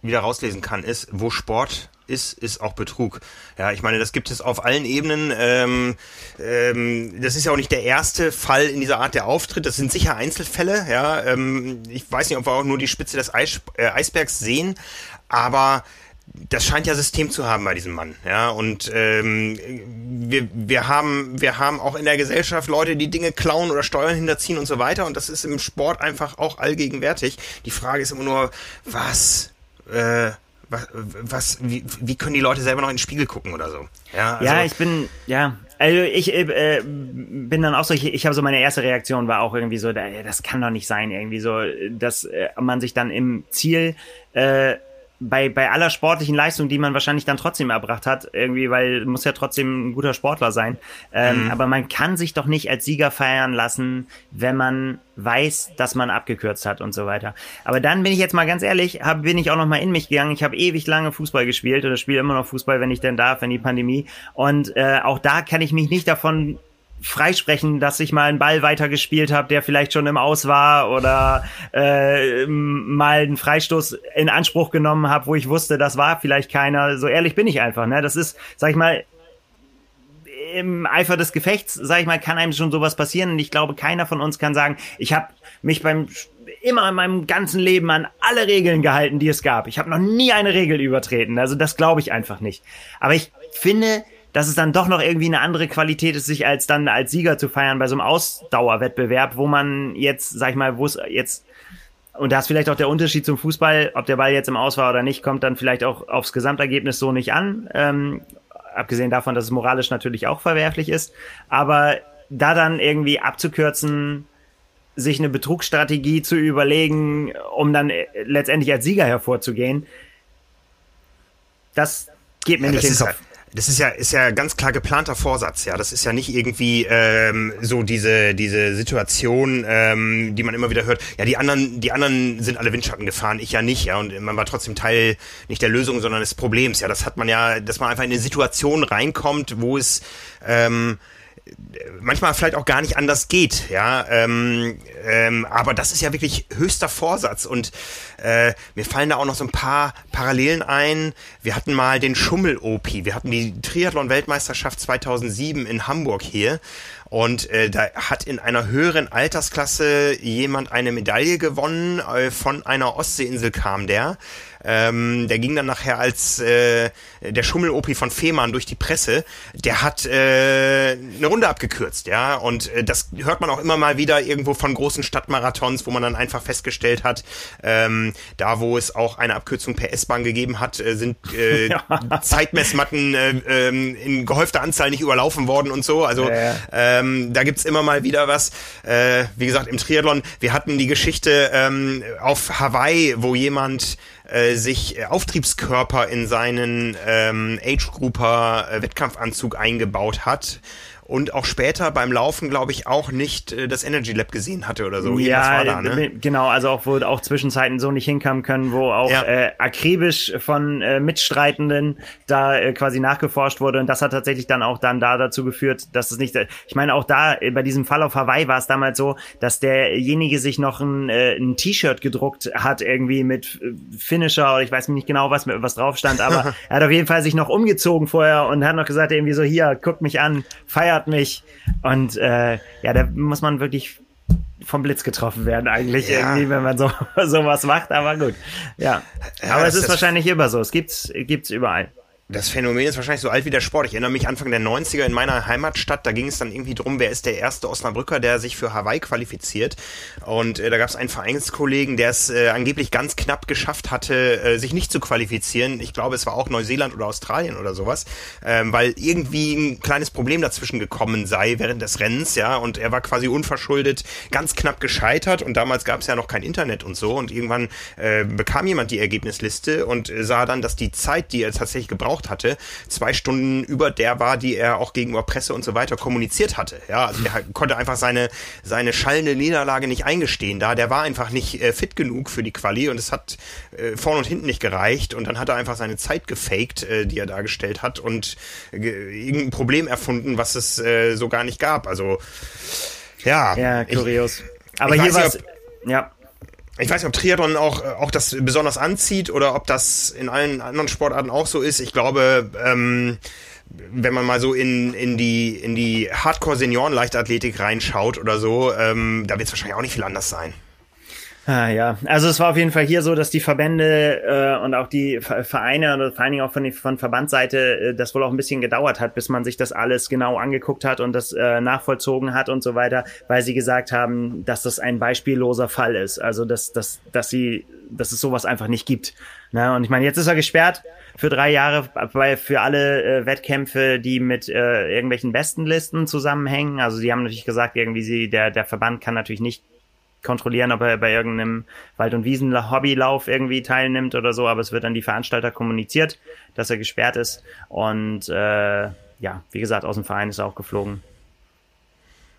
wieder rauslesen kann, ist, wo Sport ist, ist auch Betrug. Ja, ich meine, das gibt es auf allen Ebenen. Ähm, ähm, das ist ja auch nicht der erste Fall in dieser Art der Auftritt. Das sind sicher Einzelfälle. Ja, ähm, ich weiß nicht, ob wir auch nur die Spitze des Eis, äh, Eisbergs sehen, aber das scheint ja System zu haben bei diesem Mann, ja. Und ähm, wir, wir haben wir haben auch in der Gesellschaft Leute, die Dinge klauen oder Steuern hinterziehen und so weiter. Und das ist im Sport einfach auch allgegenwärtig. Die Frage ist immer nur, was äh, was, was wie, wie können die Leute selber noch in den Spiegel gucken oder so? Ja, also, ja ich bin, ja, also ich äh, bin dann auch so, ich, ich habe so meine erste Reaktion war auch irgendwie so, das kann doch nicht sein, irgendwie so, dass äh, man sich dann im Ziel äh, bei, bei aller sportlichen Leistung, die man wahrscheinlich dann trotzdem erbracht hat, irgendwie, weil muss ja trotzdem ein guter Sportler sein. Ähm, mhm. Aber man kann sich doch nicht als Sieger feiern lassen, wenn man weiß, dass man abgekürzt hat und so weiter. Aber dann bin ich jetzt mal ganz ehrlich, hab, bin ich auch noch mal in mich gegangen. Ich habe ewig lange Fußball gespielt oder spiele immer noch Fußball, wenn ich denn darf, wenn die Pandemie. Und äh, auch da kann ich mich nicht davon freisprechen, dass ich mal einen Ball weitergespielt habe, der vielleicht schon im Aus war oder äh, mal einen Freistoß in Anspruch genommen habe, wo ich wusste, das war vielleicht keiner. So ehrlich bin ich einfach. Ne? Das ist, sag ich mal, im Eifer des Gefechts, sag ich mal, kann einem schon sowas passieren. Und ich glaube, keiner von uns kann sagen, ich habe mich beim immer in meinem ganzen Leben an alle Regeln gehalten, die es gab. Ich habe noch nie eine Regel übertreten. Also das glaube ich einfach nicht. Aber ich finde, dass es dann doch noch irgendwie eine andere Qualität ist, sich als dann als Sieger zu feiern bei so einem Ausdauerwettbewerb, wo man jetzt, sag ich mal, wo es jetzt und da ist vielleicht auch der Unterschied zum Fußball, ob der Ball jetzt im Aus war oder nicht, kommt dann vielleicht auch aufs Gesamtergebnis so nicht an. Ähm, abgesehen davon, dass es moralisch natürlich auch verwerflich ist. Aber da dann irgendwie abzukürzen, sich eine Betrugsstrategie zu überlegen, um dann letztendlich als Sieger hervorzugehen, das geht mir ja, nicht in den Kopf das ist ja, ist ja ganz klar geplanter Vorsatz, ja. Das ist ja nicht irgendwie ähm, so diese, diese Situation, ähm, die man immer wieder hört. Ja, die anderen, die anderen sind alle Windschatten gefahren, ich ja nicht, ja. Und man war trotzdem Teil nicht der Lösung, sondern des Problems. Ja, das hat man ja, dass man einfach in eine Situation reinkommt, wo es ähm, manchmal vielleicht auch gar nicht anders geht, ja. Ähm, ähm, aber das ist ja wirklich höchster Vorsatz und äh, mir fallen da auch noch so ein paar Parallelen ein. Wir hatten mal den Schummel-Opi, wir hatten die Triathlon-Weltmeisterschaft 2007 in Hamburg hier und äh, da hat in einer höheren Altersklasse jemand eine Medaille gewonnen. Äh, von einer Ostseeinsel kam der. Ähm, der ging dann nachher als äh, der Schummel-Opi von Fehmarn durch die Presse. Der hat äh, eine Runde abgekürzt, ja. Und äh, das hört man auch immer mal wieder irgendwo von großen Stadtmarathons, wo man dann einfach festgestellt hat, ähm, da wo es auch eine Abkürzung per S-Bahn gegeben hat, äh, sind äh, *laughs* Zeitmessmatten äh, äh, in gehäufter Anzahl nicht überlaufen worden und so. Also ja, ja. Ähm, da gibt's immer mal wieder was. Äh, wie gesagt, im Triathlon, wir hatten die Geschichte ähm, auf Hawaii, wo jemand äh, sich äh, Auftriebskörper in seinen ähm, Age-Grouper-Wettkampfanzug eingebaut hat und auch später beim Laufen, glaube ich, auch nicht äh, das Energy Lab gesehen hatte oder so. Ja, da, ne? genau, also auch wo auch Zwischenzeiten so nicht hinkommen können, wo auch ja. äh, akribisch von äh, Mitstreitenden da äh, quasi nachgeforscht wurde und das hat tatsächlich dann auch dann da dazu geführt, dass es nicht, ich meine auch da äh, bei diesem Fall auf Hawaii war es damals so, dass derjenige sich noch ein, äh, ein T-Shirt gedruckt hat irgendwie mit äh, Finisher oder ich weiß nicht genau was was drauf stand, aber *laughs* er hat auf jeden Fall sich noch umgezogen vorher und hat noch gesagt irgendwie so hier guck mich an, feier feiert mich. Und äh, ja, da muss man wirklich vom Blitz getroffen werden eigentlich ja. irgendwie, wenn man so *laughs* sowas macht. Aber gut, ja. ja aber es ist wahrscheinlich immer so. Es gibt's gibt's überall. Das Phänomen ist wahrscheinlich so alt wie der Sport. Ich erinnere mich Anfang der 90er in meiner Heimatstadt, da ging es dann irgendwie drum, wer ist der erste Osnabrücker, der sich für Hawaii qualifiziert. Und äh, da gab es einen Vereinskollegen, der es äh, angeblich ganz knapp geschafft hatte, äh, sich nicht zu qualifizieren. Ich glaube, es war auch Neuseeland oder Australien oder sowas, ähm, weil irgendwie ein kleines Problem dazwischen gekommen sei während des Rennens, ja. Und er war quasi unverschuldet ganz knapp gescheitert. Und damals gab es ja noch kein Internet und so. Und irgendwann äh, bekam jemand die Ergebnisliste und äh, sah dann, dass die Zeit, die er tatsächlich gebraucht gemacht hatte, zwei Stunden über der war, die er auch gegenüber Presse und so weiter kommuniziert hatte. Ja, also er konnte einfach seine, seine schallende Niederlage nicht eingestehen da. Der war einfach nicht äh, fit genug für die Quali und es hat äh, vorne und hinten nicht gereicht und dann hat er einfach seine Zeit gefaked, äh, die er dargestellt hat und äh, irgendein Problem erfunden, was es äh, so gar nicht gab. Also ja. Ja, kurios. Ich, Aber ich hier war ja ich weiß nicht, ob Triathlon auch, auch das besonders anzieht oder ob das in allen anderen Sportarten auch so ist. Ich glaube, ähm, wenn man mal so in, in die, in die Hardcore-Senioren-Leichtathletik reinschaut oder so, ähm, da wird es wahrscheinlich auch nicht viel anders sein. Ah, ja, also es war auf jeden Fall hier so, dass die Verbände äh, und auch die Vereine und vor allen Dingen auch von, von Verbandsseite äh, das wohl auch ein bisschen gedauert hat, bis man sich das alles genau angeguckt hat und das äh, nachvollzogen hat und so weiter, weil sie gesagt haben, dass das ein beispielloser Fall ist. Also dass, dass, dass sie, dass es sowas einfach nicht gibt. Na, und ich meine, jetzt ist er gesperrt für drei Jahre bei, für alle äh, Wettkämpfe, die mit äh, irgendwelchen Bestenlisten zusammenhängen. Also sie haben natürlich gesagt, irgendwie sie, der, der Verband kann natürlich nicht kontrollieren, ob er bei irgendeinem Wald- und Wiesen-Hobbylauf irgendwie teilnimmt oder so, aber es wird an die Veranstalter kommuniziert, dass er gesperrt ist. Und äh, ja, wie gesagt, aus dem Verein ist er auch geflogen.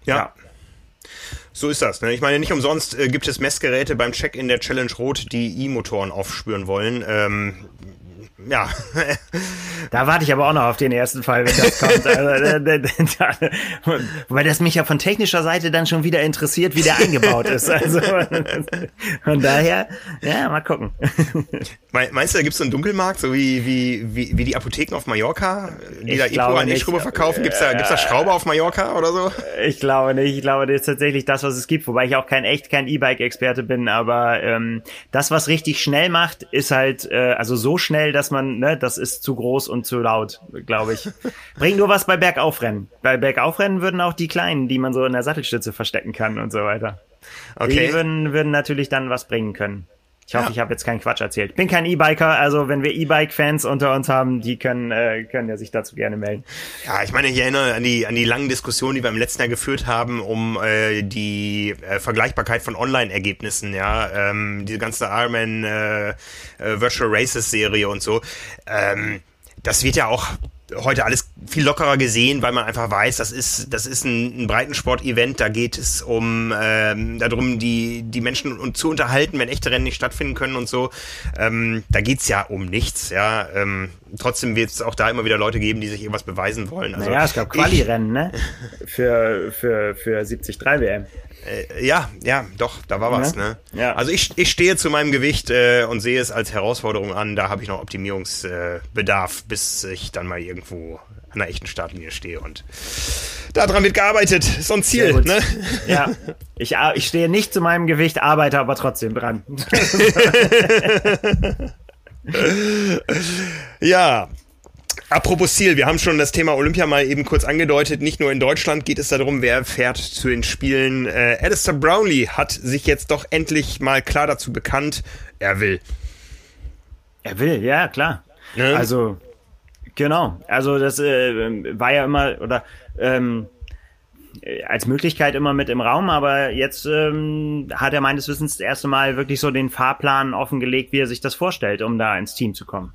ja. ja. So ist das. Ne? Ich meine, nicht umsonst äh, gibt es Messgeräte beim Check in der Challenge Rot, die E-Motoren aufspüren wollen. Ähm, ja. Da warte ich aber auch noch auf den ersten Fall, wenn das kommt. *laughs* Also, weil das mich ja von technischer Seite dann schon wieder interessiert, wie der eingebaut ist. Also von daher, ja, mal gucken. Meinst du, da gibt es so einen Dunkelmarkt, so wie, wie, wie, wie die Apotheken auf Mallorca, die ich da E-Pro an E-Schrauber verkaufen? Gibt's da, gibt's da Schrauber auf Mallorca oder so? Ich glaube nicht. Ich glaube, das ist tatsächlich das, was es gibt, wobei ich auch kein echt kein E-Bike-Experte bin, aber ähm, das, was richtig schnell macht, ist halt, äh, also so schnell, dass man, ne, das ist zu groß und zu laut, glaube ich. Bringt nur was bei Bergaufrennen. Bei Bergaufrennen würden auch die kleinen, die man so in der Sattelstütze verstecken kann und so weiter. Okay. Die würden, würden natürlich dann was bringen können. Ich hoffe, ja. ich habe jetzt keinen Quatsch erzählt. Bin kein E-Biker, also wenn wir E-Bike-Fans unter uns haben, die können, äh, können ja sich dazu gerne melden. Ja, ich meine, ich erinnere an die, an die langen Diskussionen, die wir im letzten Jahr geführt haben, um äh, die äh, Vergleichbarkeit von Online-Ergebnissen, ja, ähm, diese ganze Ironman äh, äh, Virtual Races Serie und so. Ähm, das wird ja auch heute alles viel lockerer gesehen, weil man einfach weiß, das ist das ist ein, ein Breitensport-Event. Da geht es um ähm, darum, die die Menschen und zu unterhalten, wenn echte Rennen nicht stattfinden können und so. Ähm, da geht's ja um nichts. Ja, ähm, trotzdem wird es auch da immer wieder Leute geben, die sich irgendwas beweisen wollen. Also, naja, es gab Quali-Rennen, ne? Für für für 73 WM. Äh, ja, ja, doch, da war was. Ne? Ja. Also ich, ich stehe zu meinem Gewicht äh, und sehe es als Herausforderung an. Da habe ich noch Optimierungsbedarf, äh, bis ich dann mal irgendwo an der echten Startlinie stehe. Und daran wird gearbeitet. Ist so ein Ziel. Ne? *laughs* Ja, ich, ich stehe nicht zu meinem Gewicht, arbeite aber trotzdem dran. *laughs* *laughs* ja, Apropos Ziel, wir haben schon das Thema Olympia mal eben kurz angedeutet. Nicht nur in Deutschland geht es darum, wer fährt zu den Spielen. Äh, Alistair Brownlee hat sich jetzt doch endlich mal klar dazu bekannt, er will. Er will, ja, klar. Ne? Also, genau. Also das äh, war ja immer, oder ähm, als Möglichkeit immer mit im Raum, aber jetzt ähm, hat er meines Wissens das erste Mal wirklich so den Fahrplan offengelegt, wie er sich das vorstellt, um da ins Team zu kommen.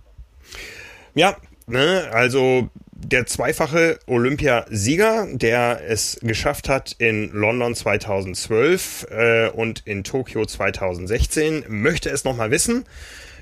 Ja, ne, also der zweifache Olympiasieger, der es geschafft hat in London 2012 äh, und in Tokio 2016, möchte es nochmal wissen.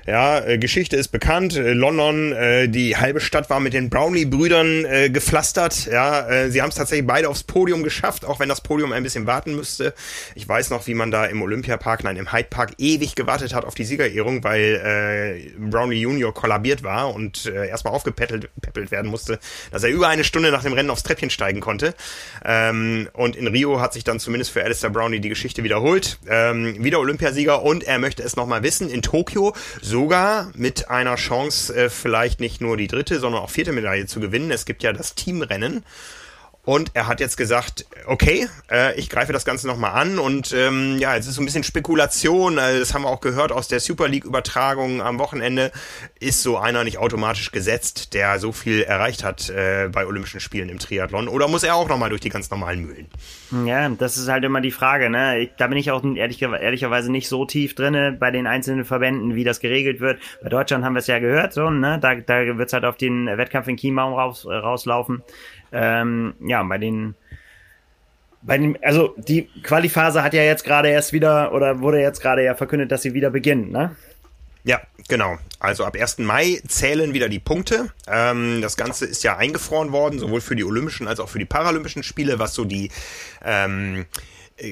Ja, äh, Geschichte ist bekannt. Äh, London, äh, die halbe Stadt war mit den Brownlee-Brüdern äh, gepflastert. Ja, äh, sie haben es tatsächlich beide aufs Podium geschafft, auch wenn das Podium ein bisschen warten müsste. Ich weiß noch, wie man da im Olympiapark, nein, im Hyde Park ewig gewartet hat auf die Siegerehrung, weil äh, Brownlee Junior kollabiert war und äh, erstmal aufgepäppelt werden musste, dass er über eine Stunde nach dem Rennen aufs Treppchen steigen konnte. Ähm, und in Rio hat sich dann zumindest für Alistair Brownlee die Geschichte wiederholt. Ähm, wieder Olympiasieger und er möchte es nochmal wissen. In Tokio sogar mit einer Chance, äh, vielleicht nicht nur die dritte, sondern auch vierte Medaille zu gewinnen. Es gibt ja das Teamrennen. Und er hat jetzt gesagt, okay, äh, ich greife das Ganze nochmal an und ähm, ja, jetzt ist so ein bisschen Spekulation, also das haben wir auch gehört aus der Super League-Übertragung am Wochenende, ist so einer nicht automatisch gesetzt, der so viel erreicht hat äh, bei Olympischen Spielen im Triathlon oder muss er auch nochmal durch die ganz normalen Mühlen? Ja, das ist halt immer die Frage, ne? Ich, da bin ich auch ehrlich, ehrlicherweise nicht so tief drinne bei den einzelnen Verbänden, wie das geregelt wird. Bei Deutschland haben wir es ja gehört, so, ne? Da, da wird es halt auf den Wettkampf in Chiembaum raus, rauslaufen. Ähm, ja, bei den bei den, also die Qualiphase hat ja jetzt gerade erst wieder oder wurde jetzt gerade ja verkündet, dass sie wieder beginnt, ne? Ja, genau. Also ab 1. Mai zählen wieder die Punkte. Ähm, das Ganze ist ja eingefroren worden, sowohl für die Olympischen als auch für die Paralympischen Spiele, was so die ähm,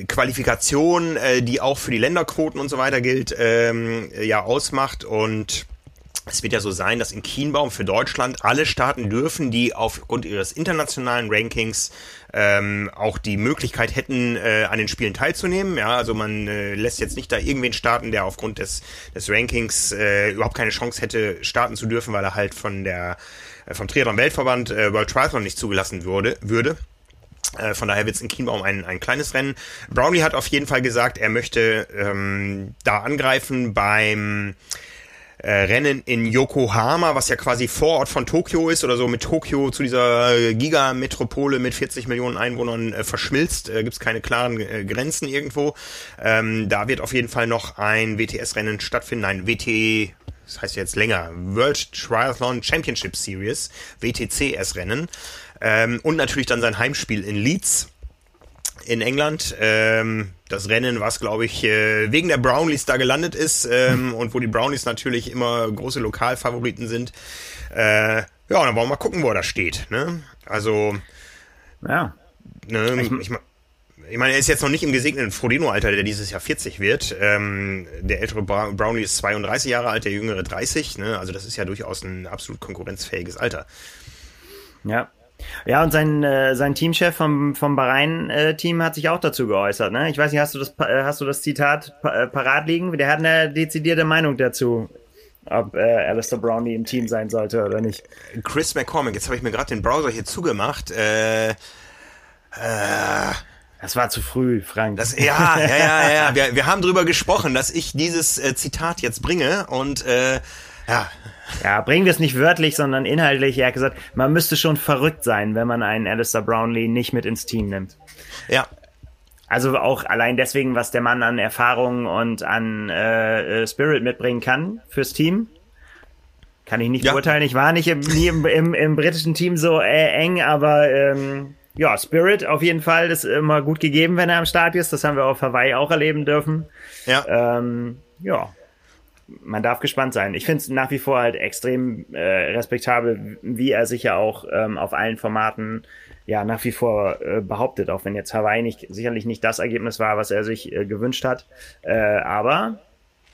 Qualifikation, äh, die auch für die Länderquoten und so weiter gilt, ähm, ja ausmacht und es wird ja so sein, dass in Kienbaum für Deutschland alle starten dürfen, die aufgrund ihres internationalen Rankings ähm, auch die Möglichkeit hätten, äh, an den Spielen teilzunehmen. Ja, also man äh, lässt jetzt nicht da irgendwen starten, der aufgrund des, des Rankings äh, überhaupt keine Chance hätte, starten zu dürfen, weil er halt von der äh, vom Triathlon Weltverband äh, World Triathlon nicht zugelassen würde. würde. Äh, von daher wird es in Kienbaum ein, ein kleines Rennen. Brownlee hat auf jeden Fall gesagt, er möchte ähm, da angreifen beim äh, Rennen in Yokohama, was ja quasi Vorort von Tokio ist oder so mit Tokio zu dieser Gigametropole mit 40 Millionen Einwohnern äh, verschmilzt. Äh, Gibt es keine klaren äh, Grenzen irgendwo. Ähm, da wird auf jeden Fall noch ein WTS-Rennen stattfinden, ein WT das heißt jetzt länger, World Triathlon Championship Series, WTCS-Rennen. Ähm, und natürlich dann sein Heimspiel in Leeds in England. Ähm, das Rennen, was glaube ich äh, wegen der Brownlees da gelandet ist ähm, *laughs* und wo die Brownies natürlich immer große Lokalfavoriten sind. Äh, ja, dann wollen wir mal gucken, wo er da steht. Ne? Also, ja. Ne, ich, ich, ich meine, er ist jetzt noch nicht im gesegneten Frodeno-Alter, der dieses Jahr 40 wird. Ähm, der ältere Brownlee ist 32 Jahre alt, der jüngere 30. Ne? Also das ist ja durchaus ein absolut konkurrenzfähiges Alter. Ja, ja, und sein, äh, sein Teamchef vom, vom Bahrain-Team hat sich auch dazu geäußert. Ne? Ich weiß nicht, hast du das, äh, hast du das Zitat äh, parat liegen? Der hat eine dezidierte Meinung dazu, ob äh, Alistair Brownlee im Team sein sollte oder nicht. Chris McCormick, jetzt habe ich mir gerade den Browser hier zugemacht. Äh, äh, das war zu früh, Frank. Das, ja, ja, ja, ja. Wir, wir haben drüber gesprochen, dass ich dieses äh, Zitat jetzt bringe und äh, ja. Ja, bringen wir es nicht wörtlich, sondern inhaltlich. Er hat gesagt, man müsste schon verrückt sein, wenn man einen Alistair Brownlee nicht mit ins Team nimmt. Ja. Also auch allein deswegen, was der Mann an Erfahrung und an äh, äh, Spirit mitbringen kann fürs Team. Kann ich nicht ja. beurteilen. Ich war nicht im, nie im, im, im britischen Team so äh, eng, aber ähm, ja, Spirit auf jeden Fall ist immer gut gegeben, wenn er am Start ist. Das haben wir auf Hawaii auch erleben dürfen. Ja. Ähm, ja, man darf gespannt sein. Ich finde es nach wie vor halt extrem äh, respektabel, wie er sich ja auch ähm, auf allen Formaten ja nach wie vor äh, behauptet, auch wenn jetzt Hawaii nicht sicherlich nicht das Ergebnis war, was er sich äh, gewünscht hat. Äh, aber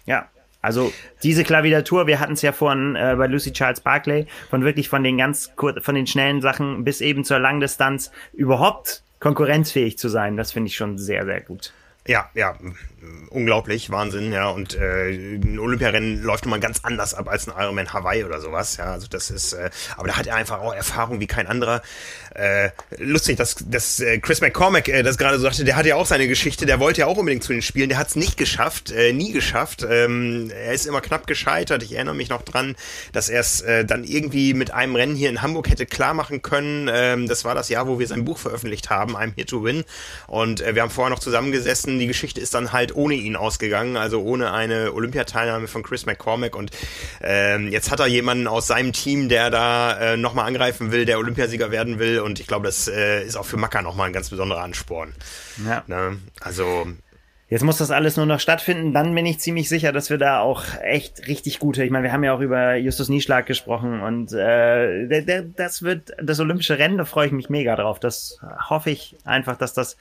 ja, also diese Klaviatur, wir hatten es ja vorhin äh, bei Lucy Charles Barclay, von wirklich von den ganz kurz, von den schnellen Sachen bis eben zur Langdistanz überhaupt konkurrenzfähig zu sein, das finde ich schon sehr, sehr gut. Ja, ja, unglaublich, Wahnsinn, ja. Und äh, ein Olympiarennen läuft immer ganz anders ab als ein Ironman Hawaii oder sowas, ja. Also das ist, äh, aber da hat er einfach auch Erfahrung wie kein anderer. Äh, lustig, dass, dass äh, Chris McCormack äh, das gerade so sagte, der hat ja auch seine Geschichte, der wollte ja auch unbedingt zu den Spielen, der hat es nicht geschafft, äh, nie geschafft. Ähm, er ist immer knapp gescheitert. Ich erinnere mich noch dran, dass er es äh, dann irgendwie mit einem Rennen hier in Hamburg hätte klar machen können. Ähm, das war das Jahr, wo wir sein Buch veröffentlicht haben, I'm Here to Win. Und äh, wir haben vorher noch zusammengesessen. Die Geschichte ist dann halt ohne ihn ausgegangen, also ohne eine Olympiateilnahme von Chris McCormack. Und ähm, jetzt hat er jemanden aus seinem Team, der da äh, nochmal angreifen will, der Olympiasieger werden will. Und ich glaube, das äh, ist auch für Macker nochmal ein ganz besonderer Ansporn. Ja. Ne? Also Jetzt muss das alles nur noch stattfinden. Dann bin ich ziemlich sicher, dass wir da auch echt richtig gute. Ich meine, wir haben ja auch über Justus Nieschlag gesprochen und äh, der, der, das wird das olympische Rennen. Da freue ich mich mega drauf. Das hoffe ich einfach, dass das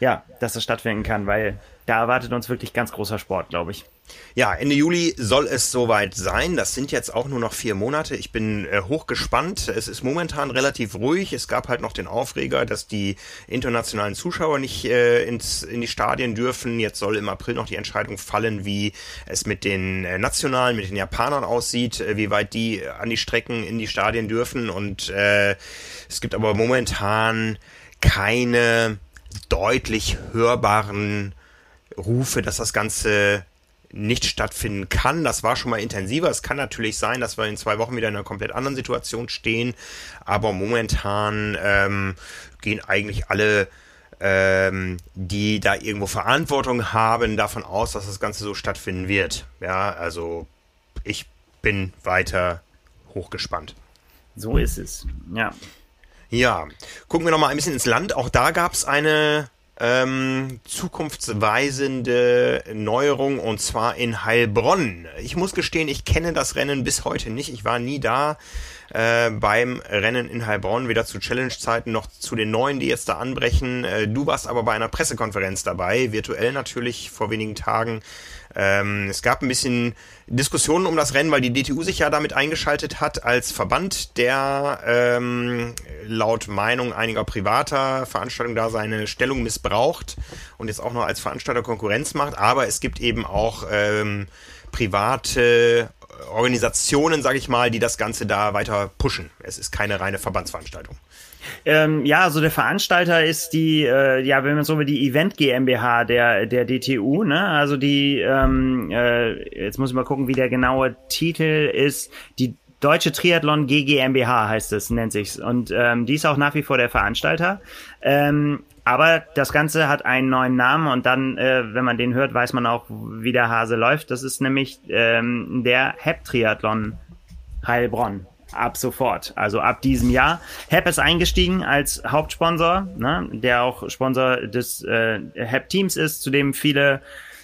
ja, dass das stattfinden kann, weil da erwartet uns wirklich ganz großer Sport, glaube ich. Ja, Ende Juli soll es soweit sein. Das sind jetzt auch nur noch vier Monate. Ich bin äh, hochgespannt. Es ist momentan relativ ruhig. Es gab halt noch den Aufreger, dass die internationalen Zuschauer nicht äh, ins, in die Stadien dürfen. Jetzt soll im April noch die Entscheidung fallen, wie es mit den äh, Nationalen, mit den Japanern aussieht, äh, wie weit die an die Strecken in die Stadien dürfen. Und äh, es gibt aber momentan keine deutlich hörbaren Rufe, dass das Ganze nicht stattfinden kann. Das war schon mal intensiver. Es kann natürlich sein, dass wir in zwei Wochen wieder in einer komplett anderen Situation stehen. Aber momentan ähm, gehen eigentlich alle, ähm, die da irgendwo Verantwortung haben, davon aus, dass das Ganze so stattfinden wird. Ja, also ich bin weiter hochgespannt. So ist es. Ja. Ja, gucken wir noch mal ein bisschen ins Land. Auch da gab es eine ähm, zukunftsweisende Neuerung und zwar in Heilbronn. Ich muss gestehen, ich kenne das Rennen bis heute nicht. Ich war nie da äh, beim Rennen in Heilbronn, weder zu Challenge-Zeiten noch zu den neuen, die jetzt da anbrechen. Äh, du warst aber bei einer Pressekonferenz dabei, virtuell natürlich vor wenigen Tagen. Ähm, es gab ein bisschen Diskussionen um das Rennen, weil die DTU sich ja damit eingeschaltet hat als Verband, der ähm, laut Meinung einiger privater Veranstaltungen da seine Stellung missbraucht und jetzt auch noch als Veranstalter Konkurrenz macht. Aber es gibt eben auch ähm, private Organisationen, sage ich mal, die das Ganze da weiter pushen. Es ist keine reine Verbandsveranstaltung. Ähm, ja, also der Veranstalter ist die, äh, ja, wenn man so will, die Event GmbH der der DTU, ne? Also die, ähm, äh, jetzt muss ich mal gucken, wie der genaue Titel ist. Die Deutsche Triathlon GmbH heißt es, nennt sich's. Und ähm, die ist auch nach wie vor der Veranstalter. Ähm, aber das Ganze hat einen neuen Namen und dann, äh, wenn man den hört, weiß man auch, wie der Hase läuft. Das ist nämlich ähm, der HEP Triathlon Heilbronn ab sofort, also ab diesem Jahr. HEP ist eingestiegen als Hauptsponsor, ne, der auch Sponsor des äh, HEP-Teams ist, zu dem viele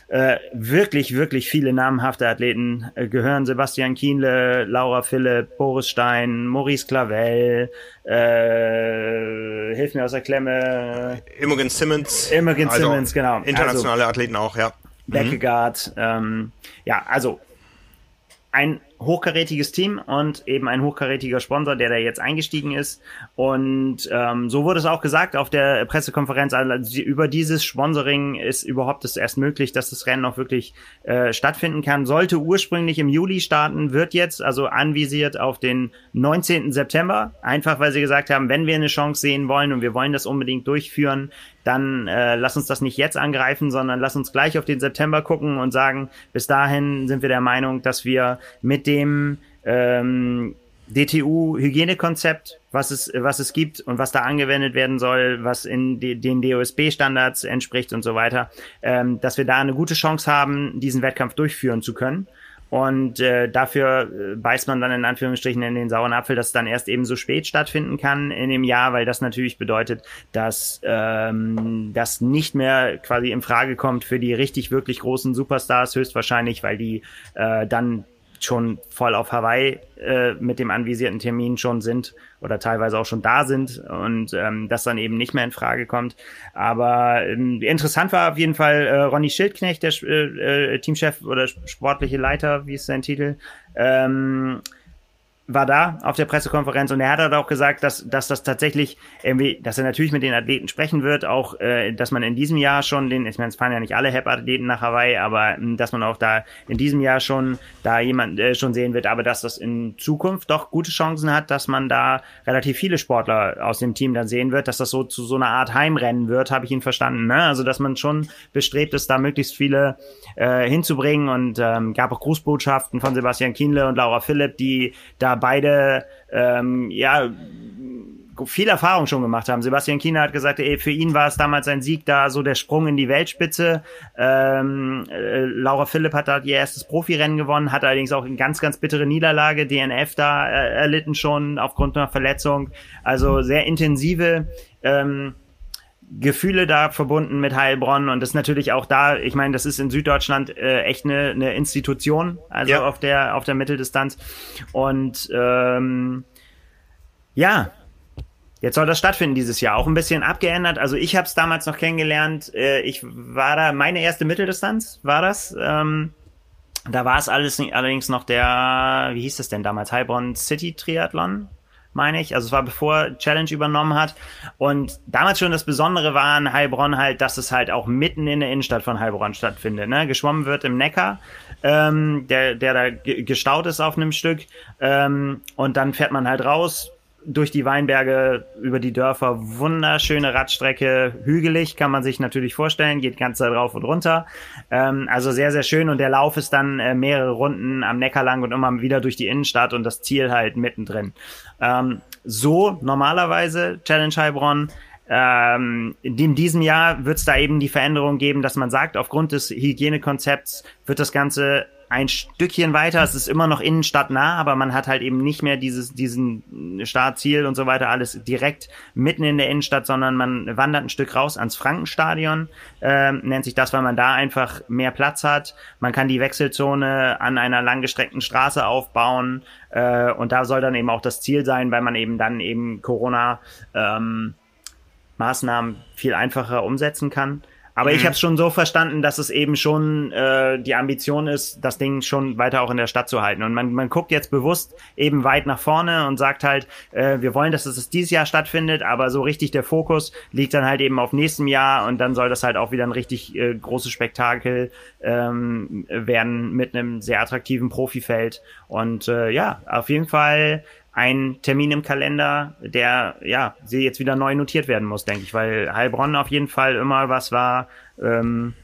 äh, wirklich, wirklich viele namhafte Athleten äh, gehören. Sebastian Kienle, Laura Philipp, Boris Stein, Maurice Clavel, äh, hilf mir aus der Klemme. Imogen Simmons. Imogen also Simmons, genau. Internationale also, Athleten auch, ja. Beckegaard, mhm. ähm, ja, also ein hochkarätiges Team und eben ein hochkarätiger Sponsor, der da jetzt eingestiegen ist. Und ähm, so wurde es auch gesagt auf der Pressekonferenz. Also über dieses Sponsoring ist überhaupt es erst möglich, dass das Rennen auch wirklich äh, stattfinden kann. Sollte ursprünglich im Juli starten, wird jetzt also anvisiert auf den 19. September. Einfach weil sie gesagt haben, wenn wir eine Chance sehen wollen und wir wollen das unbedingt durchführen, dann äh, lass uns das nicht jetzt angreifen, sondern lass uns gleich auf den September gucken und sagen, bis dahin sind wir der Meinung, dass wir mit dem ähm, DTU-Hygienekonzept, was es, was es gibt und was da angewendet werden soll, was in den DOSB-Standards entspricht und so weiter, ähm, dass wir da eine gute Chance haben, diesen Wettkampf durchführen zu können. Und äh, dafür äh, beißt man dann in Anführungsstrichen in den sauren Apfel, dass es dann erst eben so spät stattfinden kann in dem Jahr, weil das natürlich bedeutet, dass ähm, das nicht mehr quasi in Frage kommt für die richtig, wirklich großen Superstars, höchstwahrscheinlich, weil die äh, dann schon voll auf Hawaii äh, mit dem anvisierten Termin schon sind oder teilweise auch schon da sind und ähm, das dann eben nicht mehr in Frage kommt. Aber ähm, interessant war auf jeden Fall äh, Ronny Schildknecht, der äh, äh, Teamchef oder sportliche Leiter, wie ist sein Titel, ähm, war da auf der Pressekonferenz und er hat halt auch gesagt, dass, dass das tatsächlich irgendwie, dass er natürlich mit den Athleten sprechen wird, auch, äh, dass man in diesem Jahr schon den, ich meine, es fahren ja nicht alle HEP-Athleten nach Hawaii, aber hm, dass man auch da in diesem Jahr schon da jemand äh, schon sehen wird, aber dass das in Zukunft doch gute Chancen hat, dass man da relativ viele Sportler aus dem Team dann sehen wird, dass das so zu so einer Art Heimrennen wird, habe ich ihn verstanden, ne? Also dass man schon bestrebt ist, da möglichst viele äh, hinzubringen und ähm, gab auch Grußbotschaften von Sebastian Kienle und Laura Philipp, die da beide ähm, ja viel Erfahrung schon gemacht haben. Sebastian Kiener hat gesagt, ey, für ihn war es damals ein Sieg da, so der Sprung in die Weltspitze. Ähm, äh, Laura Philipp hat da ihr erstes Profirennen gewonnen, hat allerdings auch eine ganz, ganz bittere Niederlage, DNF da äh, erlitten schon aufgrund einer Verletzung. Also sehr intensive ähm, Gefühle da verbunden mit Heilbronn und das ist natürlich auch da, ich meine, das ist in Süddeutschland äh, echt eine, eine Institution, also ja. auf der auf der Mitteldistanz und ähm, ja, jetzt soll das stattfinden dieses Jahr, auch ein bisschen abgeändert. Also ich habe es damals noch kennengelernt. Äh, ich war da meine erste Mitteldistanz war das. Ähm, da war es alles allerdings noch der, wie hieß das denn damals, Heilbronn City Triathlon meine ich. Also es war bevor Challenge übernommen hat. Und damals schon das Besondere war an Heilbronn halt, dass es halt auch mitten in der Innenstadt von Heilbronn stattfindet. Ne? Geschwommen wird im Neckar, ähm, der, der da gestaut ist auf einem Stück. Ähm, und dann fährt man halt raus, durch die Weinberge, über die Dörfer, wunderschöne Radstrecke, hügelig, kann man sich natürlich vorstellen, geht ganz da drauf und runter. Ähm, also sehr, sehr schön und der Lauf ist dann äh, mehrere Runden am Neckar lang und immer wieder durch die Innenstadt und das Ziel halt mittendrin. Ähm, so normalerweise Challenge Heilbronn. Ähm, in diesem Jahr wird es da eben die Veränderung geben, dass man sagt, aufgrund des Hygienekonzepts wird das Ganze ein Stückchen weiter. Es ist immer noch innenstadtnah, aber man hat halt eben nicht mehr dieses, diesen Startziel und so weiter alles direkt mitten in der Innenstadt, sondern man wandert ein Stück raus ans Frankenstadion, äh, nennt sich das, weil man da einfach mehr Platz hat. Man kann die Wechselzone an einer langgestreckten Straße aufbauen äh, und da soll dann eben auch das Ziel sein, weil man eben dann eben Corona ähm, Maßnahmen viel einfacher umsetzen kann. Aber mhm. ich habe es schon so verstanden, dass es eben schon äh, die Ambition ist, das Ding schon weiter auch in der Stadt zu halten. Und man, man guckt jetzt bewusst eben weit nach vorne und sagt halt, äh, wir wollen, dass es dieses Jahr stattfindet, aber so richtig der Fokus liegt dann halt eben auf nächstem Jahr und dann soll das halt auch wieder ein richtig äh, großes Spektakel ähm, werden mit einem sehr attraktiven Profifeld. Und äh, ja, auf jeden Fall ein Termin im Kalender, der ja sie jetzt wieder neu notiert werden muss, denke ich, weil Heilbronn auf jeden Fall immer was war, ähm,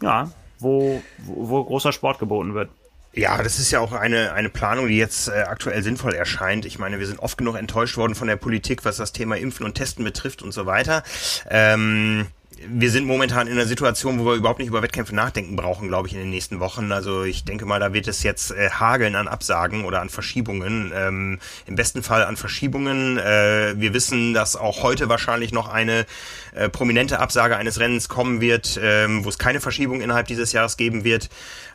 ja, wo, wo großer Sport geboten wird. Ja, das ist ja auch eine, eine Planung, die jetzt äh, aktuell sinnvoll erscheint. Ich meine, wir sind oft genug enttäuscht worden von der Politik, was das Thema Impfen und Testen betrifft und so weiter. Ähm wir sind momentan in einer Situation, wo wir überhaupt nicht über Wettkämpfe nachdenken brauchen, glaube ich, in den nächsten Wochen. Also ich denke mal, da wird es jetzt äh, hageln an Absagen oder an Verschiebungen. Ähm, Im besten Fall an Verschiebungen. Äh, wir wissen, dass auch heute wahrscheinlich noch eine äh, prominente Absage eines Rennens kommen wird, ähm, wo es keine Verschiebung innerhalb dieses Jahres geben wird.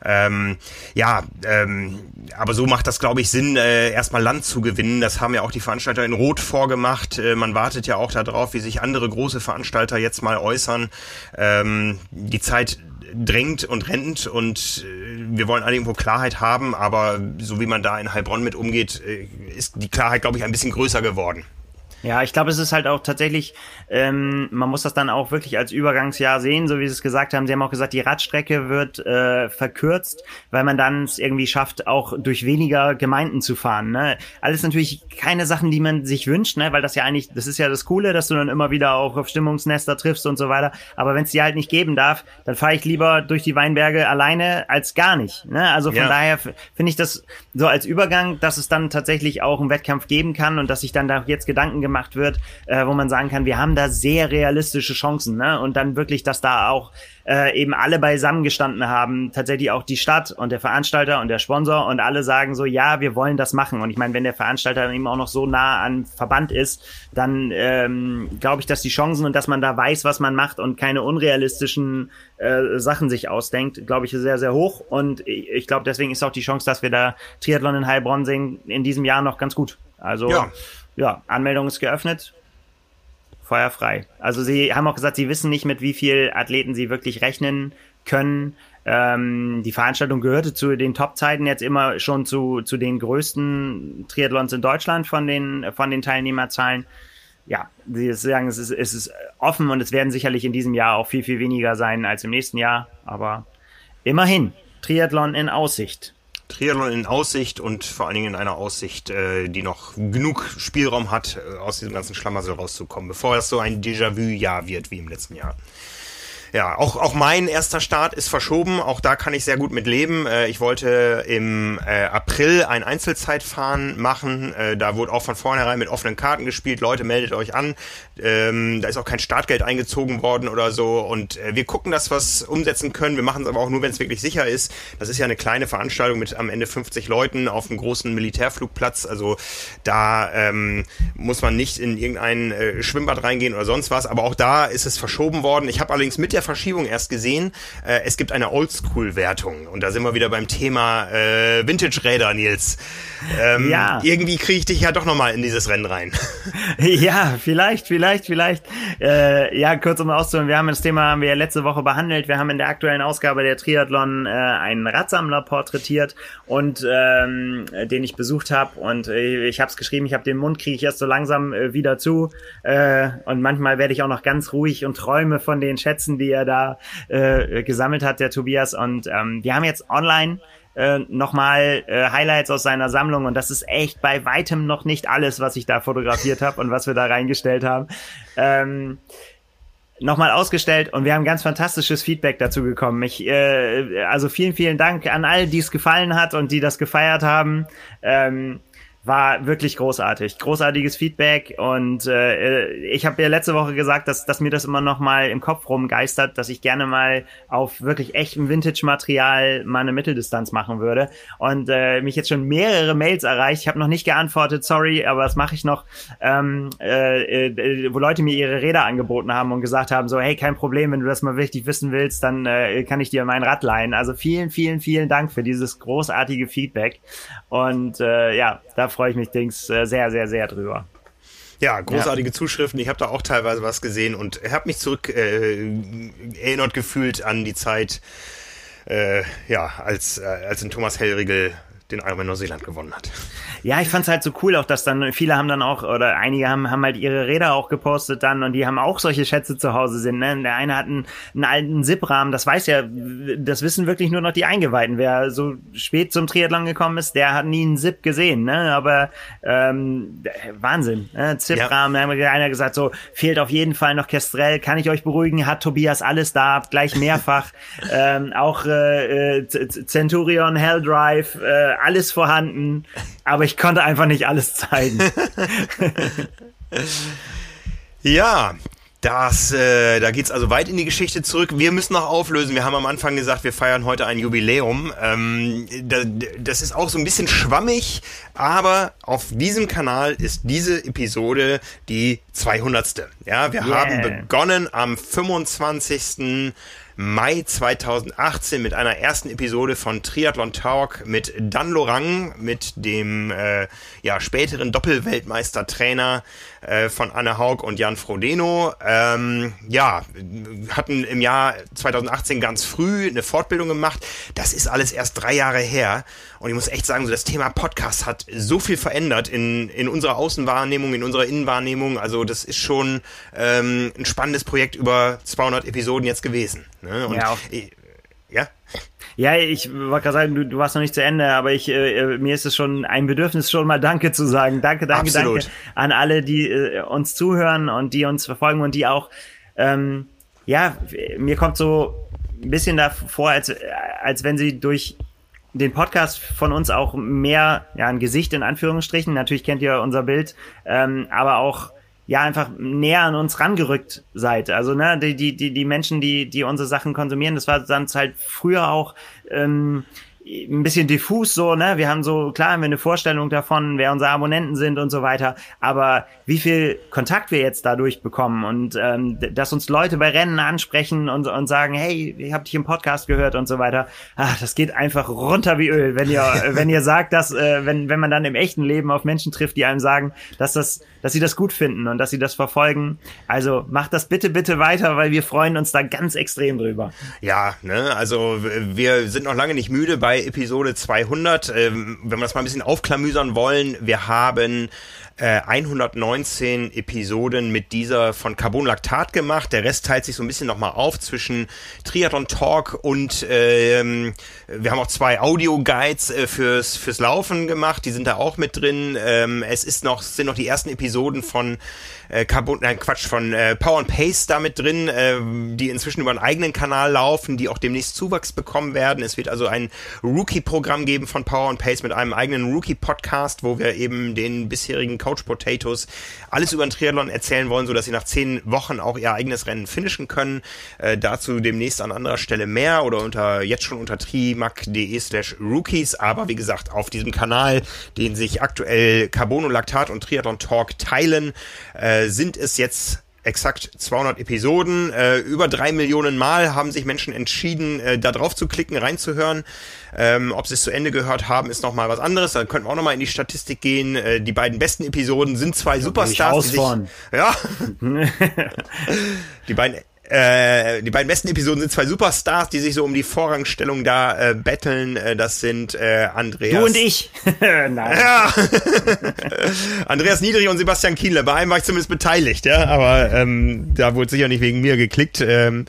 Ähm, ja, ähm, aber so macht das, glaube ich, Sinn, äh, erstmal Land zu gewinnen. Das haben ja auch die Veranstalter in Rot vorgemacht. Äh, man wartet ja auch darauf, wie sich andere große Veranstalter jetzt mal äußern. Ähm, die Zeit drängt und rennt und äh, wir wollen alle irgendwo Klarheit haben, aber so wie man da in Heilbronn mit umgeht, äh, ist die Klarheit, glaube ich, ein bisschen größer geworden. Ja, ich glaube, es ist halt auch tatsächlich, ähm, man muss das dann auch wirklich als Übergangsjahr sehen, so wie Sie es gesagt haben. Sie haben auch gesagt, die Radstrecke wird äh, verkürzt, weil man dann es irgendwie schafft, auch durch weniger Gemeinden zu fahren. Ne? Alles natürlich keine Sachen, die man sich wünscht, ne? weil das ja eigentlich, das ist ja das Coole, dass du dann immer wieder auch auf Stimmungsnester triffst und so weiter. Aber wenn es die halt nicht geben darf, dann fahre ich lieber durch die Weinberge alleine als gar nicht. Ne? Also von ja. daher finde ich das so als Übergang, dass es dann tatsächlich auch einen Wettkampf geben kann und dass sich dann da jetzt Gedanken gemacht wird, äh, wo man sagen kann, wir haben da sehr realistische Chancen, ne? Und dann wirklich, dass da auch äh, eben alle beisammen gestanden haben, tatsächlich auch die Stadt und der Veranstalter und der Sponsor und alle sagen so, ja, wir wollen das machen. Und ich meine, wenn der Veranstalter eben auch noch so nah an Verband ist, dann ähm, glaube ich, dass die Chancen und dass man da weiß, was man macht und keine unrealistischen äh, Sachen sich ausdenkt, glaube ich, sehr, sehr hoch. Und ich glaube, deswegen ist auch die Chance, dass wir da Triathlon in Heilbronn sehen, in diesem Jahr noch ganz gut. Also ja ja, Anmeldung ist geöffnet. Feuerfrei. Also sie haben auch gesagt, sie wissen nicht, mit wie viel Athleten sie wirklich rechnen können. Ähm, die Veranstaltung gehörte zu den Top-Zeiten jetzt immer schon zu, zu den größten Triathlons in Deutschland von den, von den Teilnehmerzahlen. Ja, sie sagen, es ist, es ist offen und es werden sicherlich in diesem Jahr auch viel, viel weniger sein als im nächsten Jahr. Aber immerhin, Triathlon in Aussicht. Triathlon in Aussicht und vor allen Dingen in einer Aussicht, äh, die noch genug Spielraum hat, äh, aus diesem ganzen Schlamassel rauszukommen, bevor es so ein Déjà-vu-Jahr wird wie im letzten Jahr. Ja, auch, auch mein erster Start ist verschoben. Auch da kann ich sehr gut mit leben. Äh, ich wollte im äh, April ein Einzelzeitfahren machen. Äh, da wurde auch von vornherein mit offenen Karten gespielt. Leute, meldet euch an. Ähm, da ist auch kein Startgeld eingezogen worden oder so. Und äh, wir gucken, dass wir es umsetzen können. Wir machen es aber auch nur, wenn es wirklich sicher ist. Das ist ja eine kleine Veranstaltung mit am Ende 50 Leuten auf einem großen Militärflugplatz. Also da ähm, muss man nicht in irgendein äh, Schwimmbad reingehen oder sonst was. Aber auch da ist es verschoben worden. Ich habe allerdings mit der Verschiebung erst gesehen. Äh, es gibt eine Oldschool-Wertung und da sind wir wieder beim Thema äh, Vintage-Räder, Nils. Ähm, ja. Irgendwie kriege ich dich ja doch nochmal in dieses Rennen rein. *laughs* ja, vielleicht, vielleicht, vielleicht. Äh, ja, kurz um auszuholen, wir haben das Thema haben wir ja letzte Woche behandelt. Wir haben in der aktuellen Ausgabe der Triathlon äh, einen Radsammler porträtiert und ähm, den ich besucht habe und äh, ich habe es geschrieben, ich habe den Mund kriege ich erst so langsam äh, wieder zu äh, und manchmal werde ich auch noch ganz ruhig und träume von den Schätzen, die er da äh, gesammelt hat, der Tobias. Und ähm, wir haben jetzt online äh, nochmal äh, Highlights aus seiner Sammlung und das ist echt bei weitem noch nicht alles, was ich da fotografiert habe und was wir da reingestellt haben. Ähm, nochmal ausgestellt und wir haben ganz fantastisches Feedback dazu bekommen. Ich, äh, also vielen, vielen Dank an alle, die es gefallen hat und die das gefeiert haben. Ähm, war wirklich großartig. Großartiges Feedback und äh, ich habe ja letzte Woche gesagt, dass, dass mir das immer noch mal im Kopf rumgeistert, dass ich gerne mal auf wirklich echtem Vintage-Material mal eine Mitteldistanz machen würde und äh, mich jetzt schon mehrere Mails erreicht. Ich habe noch nicht geantwortet, sorry, aber das mache ich noch, ähm, äh, äh, wo Leute mir ihre Räder angeboten haben und gesagt haben, so hey, kein Problem, wenn du das mal richtig wissen willst, dann äh, kann ich dir mein Rad leihen. Also vielen, vielen, vielen Dank für dieses großartige Feedback und äh, ja, da freue ich mich Dings äh, sehr, sehr, sehr drüber. Ja, großartige ja. Zuschriften. Ich habe da auch teilweise was gesehen und habe mich zurück äh, erinnert gefühlt an die Zeit, äh, ja, als, äh, als in Thomas Hellriegel den Ironman Neuseeland gewonnen hat. Ja, ich fand's halt so cool, auch dass dann viele haben dann auch oder einige haben haben halt ihre Räder auch gepostet dann und die haben auch solche Schätze zu Hause sind. Ne? Der eine hat einen, einen alten Zip-Rahmen, das weiß ja, das wissen wirklich nur noch die Eingeweihten. Wer so spät zum Triathlon gekommen ist, der hat nie einen Zip gesehen. Ne? Aber ähm, Wahnsinn. Ne? Zip-Rahmen, ja. da haben einer gesagt, so fehlt auf jeden Fall noch Kestrel. Kann ich euch beruhigen? Hat Tobias alles da, gleich mehrfach. *laughs* ähm, auch äh, äh Centurion, Hell Drive. Äh, alles vorhanden, aber ich konnte einfach nicht alles zeigen. *laughs* ja, das, äh, da geht's also weit in die Geschichte zurück. Wir müssen noch auflösen. Wir haben am Anfang gesagt, wir feiern heute ein Jubiläum. Ähm, da, das ist auch so ein bisschen schwammig, aber auf diesem Kanal ist diese Episode die 200. Ja, wir yeah. haben begonnen am 25. Mai 2018 mit einer ersten Episode von Triathlon Talk mit Dan Lorang, mit dem äh, ja, späteren Doppelweltmeister-Trainer äh, von Anne Haug und Jan Frodeno. Ähm, ja, hatten im Jahr 2018 ganz früh eine Fortbildung gemacht. Das ist alles erst drei Jahre her. Und ich muss echt sagen, so das Thema Podcast hat so viel verändert in, in unserer Außenwahrnehmung, in unserer Innenwahrnehmung. Also das ist schon ähm, ein spannendes Projekt über 200 Episoden jetzt gewesen. Ne? Und ja, ich, ja? Ja, ich wollte gerade sagen, du, du warst noch nicht zu Ende, aber ich äh, äh, mir ist es schon ein Bedürfnis, schon mal Danke zu sagen. Danke, danke, Absolut. danke an alle, die äh, uns zuhören und die uns verfolgen und die auch, ähm, ja, mir kommt so ein bisschen davor, als, als wenn sie durch den Podcast von uns auch mehr, ja, ein Gesicht in Anführungsstrichen, natürlich kennt ihr unser Bild, ähm, aber auch ja einfach näher an uns rangerückt seid. Also ne, die die die Menschen, die die unsere Sachen konsumieren, das war dann halt früher auch ähm, ein bisschen diffus so, ne? Wir haben so, klar haben wir eine Vorstellung davon, wer unsere Abonnenten sind und so weiter, aber wie viel Kontakt wir jetzt dadurch bekommen und ähm, dass uns Leute bei Rennen ansprechen und, und sagen, hey, ich habe dich im Podcast gehört und so weiter, ach, das geht einfach runter wie Öl, wenn ihr, *laughs* wenn ihr sagt, dass, äh, wenn, wenn man dann im echten Leben auf Menschen trifft, die einem sagen, dass das, dass sie das gut finden und dass sie das verfolgen. Also macht das bitte, bitte weiter, weil wir freuen uns da ganz extrem drüber. Ja, ne, also wir sind noch lange nicht müde bei Episode 200. Ähm, wenn wir das mal ein bisschen aufklamüsern wollen, wir haben äh, 119 Episoden mit dieser von Carbon Lactat gemacht. Der Rest teilt sich so ein bisschen nochmal auf zwischen Triathlon Talk und ähm, wir haben auch zwei Audio-Guides äh, fürs, fürs Laufen gemacht. Die sind da auch mit drin. Ähm, es ist noch, sind noch die ersten Episoden von äh, Carbon, nein, Quatsch, von äh, Power and Pace da mit drin, äh, die inzwischen über einen eigenen Kanal laufen, die auch demnächst Zuwachs bekommen werden. Es wird also ein Rookie-Programm geben von Power and Pace mit einem eigenen Rookie-Podcast, wo wir eben den bisherigen Couch Potatoes alles über den Triathlon erzählen wollen, so dass sie nach zehn Wochen auch ihr eigenes Rennen finishen können. Äh, dazu demnächst an anderer Stelle mehr oder unter jetzt schon unter trimac.de slash rookies. Aber wie gesagt, auf diesem Kanal, den sich aktuell Carbonolactat und Triathlon Talk teilen, äh, sind es jetzt exakt 200 Episoden. Äh, über drei Millionen Mal haben sich Menschen entschieden, äh, da drauf zu klicken, reinzuhören. Ähm, ob sie es zu Ende gehört haben, ist nochmal was anderes. Da könnten wir auch nochmal in die Statistik gehen. Äh, die beiden besten Episoden sind zwei Superstars. Die sich, ja. *laughs* die beiden äh, die beiden besten Episoden sind zwei Superstars, die sich so um die Vorrangstellung da äh, betteln. Äh, das sind äh, Andreas. Du und ich. *laughs* Nein. *laughs* Andreas Niedrig und Sebastian Kienle. Bei einem war ich zumindest beteiligt, ja, aber ähm, da wurde sicher nicht wegen mir geklickt. Ähm,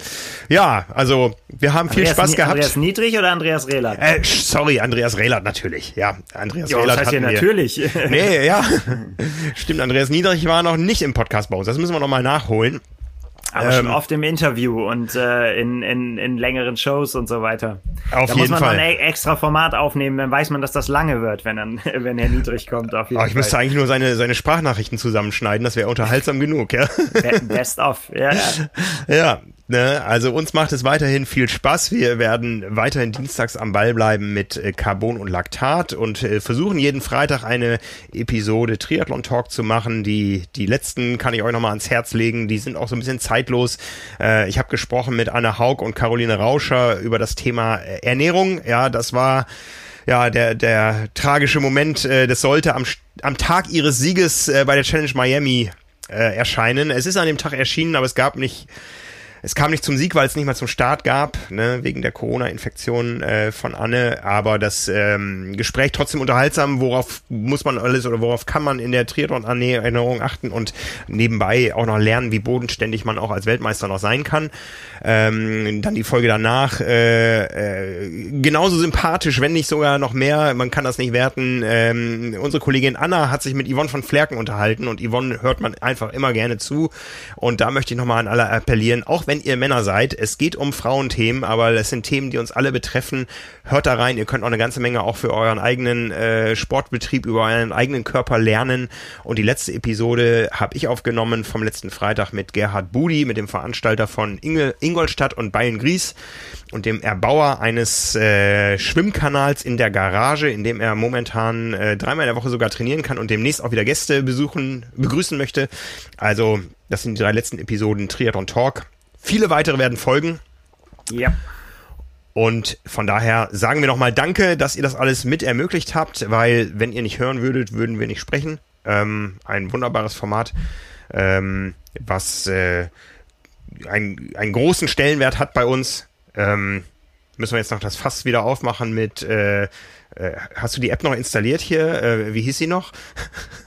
ja, also wir haben viel Andreas, Spaß gehabt. Andreas Niedrig oder Andreas Rehlert? Äh, sorry, Andreas Rehlert natürlich. Ja, Andreas jo, Rehlert das heißt ja natürlich. Nee, ja. *laughs* Stimmt, Andreas Niedrig war noch nicht im Podcast bei uns. Das müssen wir nochmal nachholen. Aber ähm, schon oft im Interview und äh, in, in, in längeren Shows und so weiter. Auf da jeden muss man Fall. mal ein extra Format aufnehmen, dann weiß man, dass das lange wird, wenn, dann, *laughs* wenn er niedrig kommt. Auf jeden oh, ich Fall. müsste eigentlich nur seine, seine Sprachnachrichten zusammenschneiden, das wäre unterhaltsam genug, ja. Best of, ja, ja. *laughs* Ja, Ne, also uns macht es weiterhin viel Spaß. Wir werden weiterhin dienstags am Ball bleiben mit äh, Carbon und Laktat und äh, versuchen jeden Freitag eine Episode Triathlon Talk zu machen. Die die letzten kann ich euch nochmal ans Herz legen. Die sind auch so ein bisschen zeitlos. Äh, ich habe gesprochen mit Anna Haug und Caroline Rauscher über das Thema äh, Ernährung. Ja, das war ja, der, der tragische Moment, äh, das sollte am, am Tag ihres Sieges äh, bei der Challenge Miami äh, erscheinen. Es ist an dem Tag erschienen, aber es gab nicht es kam nicht zum Sieg, weil es nicht mal zum Start gab, ne, wegen der Corona-Infektion äh, von Anne. Aber das ähm, Gespräch trotzdem unterhaltsam. Worauf muss man alles oder worauf kann man in der Triathlon-Erinnerung achten und nebenbei auch noch lernen, wie bodenständig man auch als Weltmeister noch sein kann. Ähm, dann die Folge danach äh, äh, genauso sympathisch, wenn nicht sogar noch mehr. Man kann das nicht werten. Ähm, unsere Kollegin Anna hat sich mit Yvonne von Flerken unterhalten und Yvonne hört man einfach immer gerne zu. Und da möchte ich nochmal an alle appellieren, auch wenn ihr Männer seid, es geht um Frauenthemen, aber es sind Themen, die uns alle betreffen. Hört da rein, ihr könnt auch eine ganze Menge auch für euren eigenen äh, Sportbetrieb, über euren eigenen Körper lernen. Und die letzte Episode habe ich aufgenommen vom letzten Freitag mit Gerhard Budi, mit dem Veranstalter von Inge, Ingolstadt und Bayern-Gries und dem Erbauer eines äh, Schwimmkanals in der Garage, in dem er momentan äh, dreimal in der Woche sogar trainieren kann und demnächst auch wieder Gäste besuchen, begrüßen möchte. Also, das sind die drei letzten Episoden Triathlon Talk. Viele weitere werden folgen. Ja. Und von daher sagen wir nochmal Danke, dass ihr das alles mit ermöglicht habt, weil wenn ihr nicht hören würdet, würden wir nicht sprechen. Ähm, ein wunderbares Format, ähm, was äh, ein, einen großen Stellenwert hat bei uns. Ähm, müssen wir jetzt noch das Fass wieder aufmachen mit, äh, äh, hast du die App noch installiert hier? Äh, wie hieß sie noch? *laughs*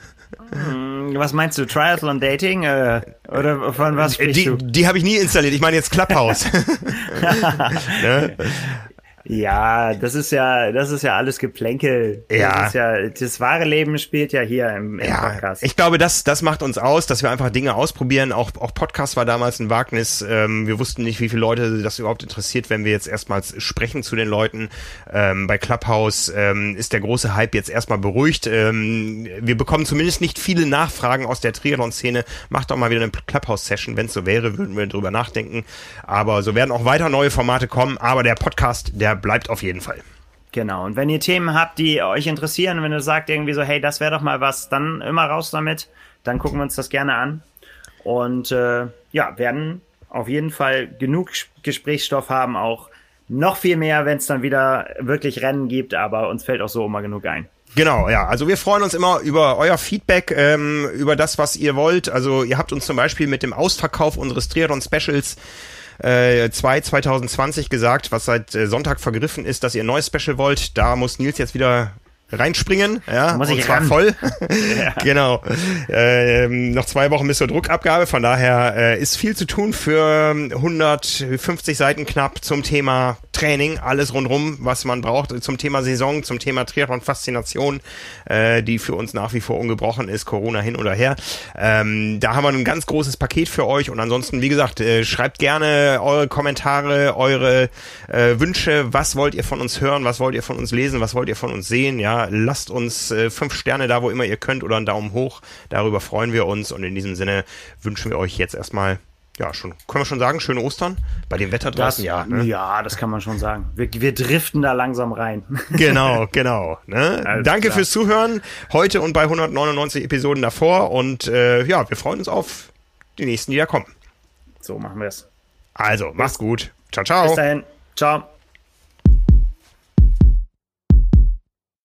Hm, Was meinst du, Triathlon Dating? Äh, oder von was sprichst Die, du? die habe ich nie installiert. Ich meine jetzt Clubhouse. *laughs* ne? *laughs* Ja, das ist ja, das ist ja alles Geplänkel. Ja. Das ist ja, das wahre Leben spielt ja hier im, im Ja, Podcast. ich glaube, das, das macht uns aus, dass wir einfach Dinge ausprobieren. Auch, auch Podcast war damals ein Wagnis. Ähm, wir wussten nicht, wie viele Leute das überhaupt interessiert, wenn wir jetzt erstmals sprechen zu den Leuten. Ähm, bei Clubhouse ähm, ist der große Hype jetzt erstmal beruhigt. Ähm, wir bekommen zumindest nicht viele Nachfragen aus der Triathlon-Szene. Macht doch mal wieder eine Clubhouse-Session. Wenn es so wäre, würden wir drüber nachdenken. Aber so werden auch weiter neue Formate kommen. Aber der Podcast, der bleibt auf jeden Fall. Genau. Und wenn ihr Themen habt, die euch interessieren, wenn ihr sagt irgendwie so, hey, das wäre doch mal was, dann immer raus damit. Dann gucken wir uns das gerne an. Und äh, ja, werden auf jeden Fall genug Gesprächsstoff haben, auch noch viel mehr, wenn es dann wieder wirklich Rennen gibt, aber uns fällt auch so immer genug ein. Genau, ja. Also wir freuen uns immer über euer Feedback, ähm, über das, was ihr wollt. Also ihr habt uns zum Beispiel mit dem Ausverkauf unseres Triathlon Specials äh, 2 2020 gesagt, was seit äh, Sonntag vergriffen ist, dass ihr ein neues Special wollt. Da muss Nils jetzt wieder reinspringen, ja, muss und ich zwar ran. voll. *laughs* *laughs* Genau. Ähm, noch zwei Wochen bis zur Druckabgabe, von daher äh, ist viel zu tun für 150 Seiten knapp zum Thema Training, alles rundrum, was man braucht, zum Thema Saison, zum Thema Triathlon Faszination, äh, die für uns nach wie vor ungebrochen ist, Corona hin oder her. Ähm, da haben wir ein ganz großes Paket für euch und ansonsten, wie gesagt, äh, schreibt gerne eure Kommentare, eure äh, Wünsche, was wollt ihr von uns hören, was wollt ihr von uns lesen, was wollt ihr von uns sehen, ja, lasst uns äh, fünf Sterne da, wo immer ihr könnt oder einen Daumen hoch, darüber freuen wir uns und in diesem Sinne wünschen wir euch jetzt erstmal ja, schon, können wir schon sagen, schöne Ostern? Bei dem Wetter draußen, ja. Ne? ja, das kann man schon sagen. Wir, wir driften da langsam rein. *laughs* Genau, genau. Ne? Danke klar. fürs Zuhören heute und bei 199 Episoden davor und äh, ja, wir freuen uns auf die nächsten, die da kommen. So machen wir es. Also, macht's gut. Ciao, ciao. Bis dahin. Ciao.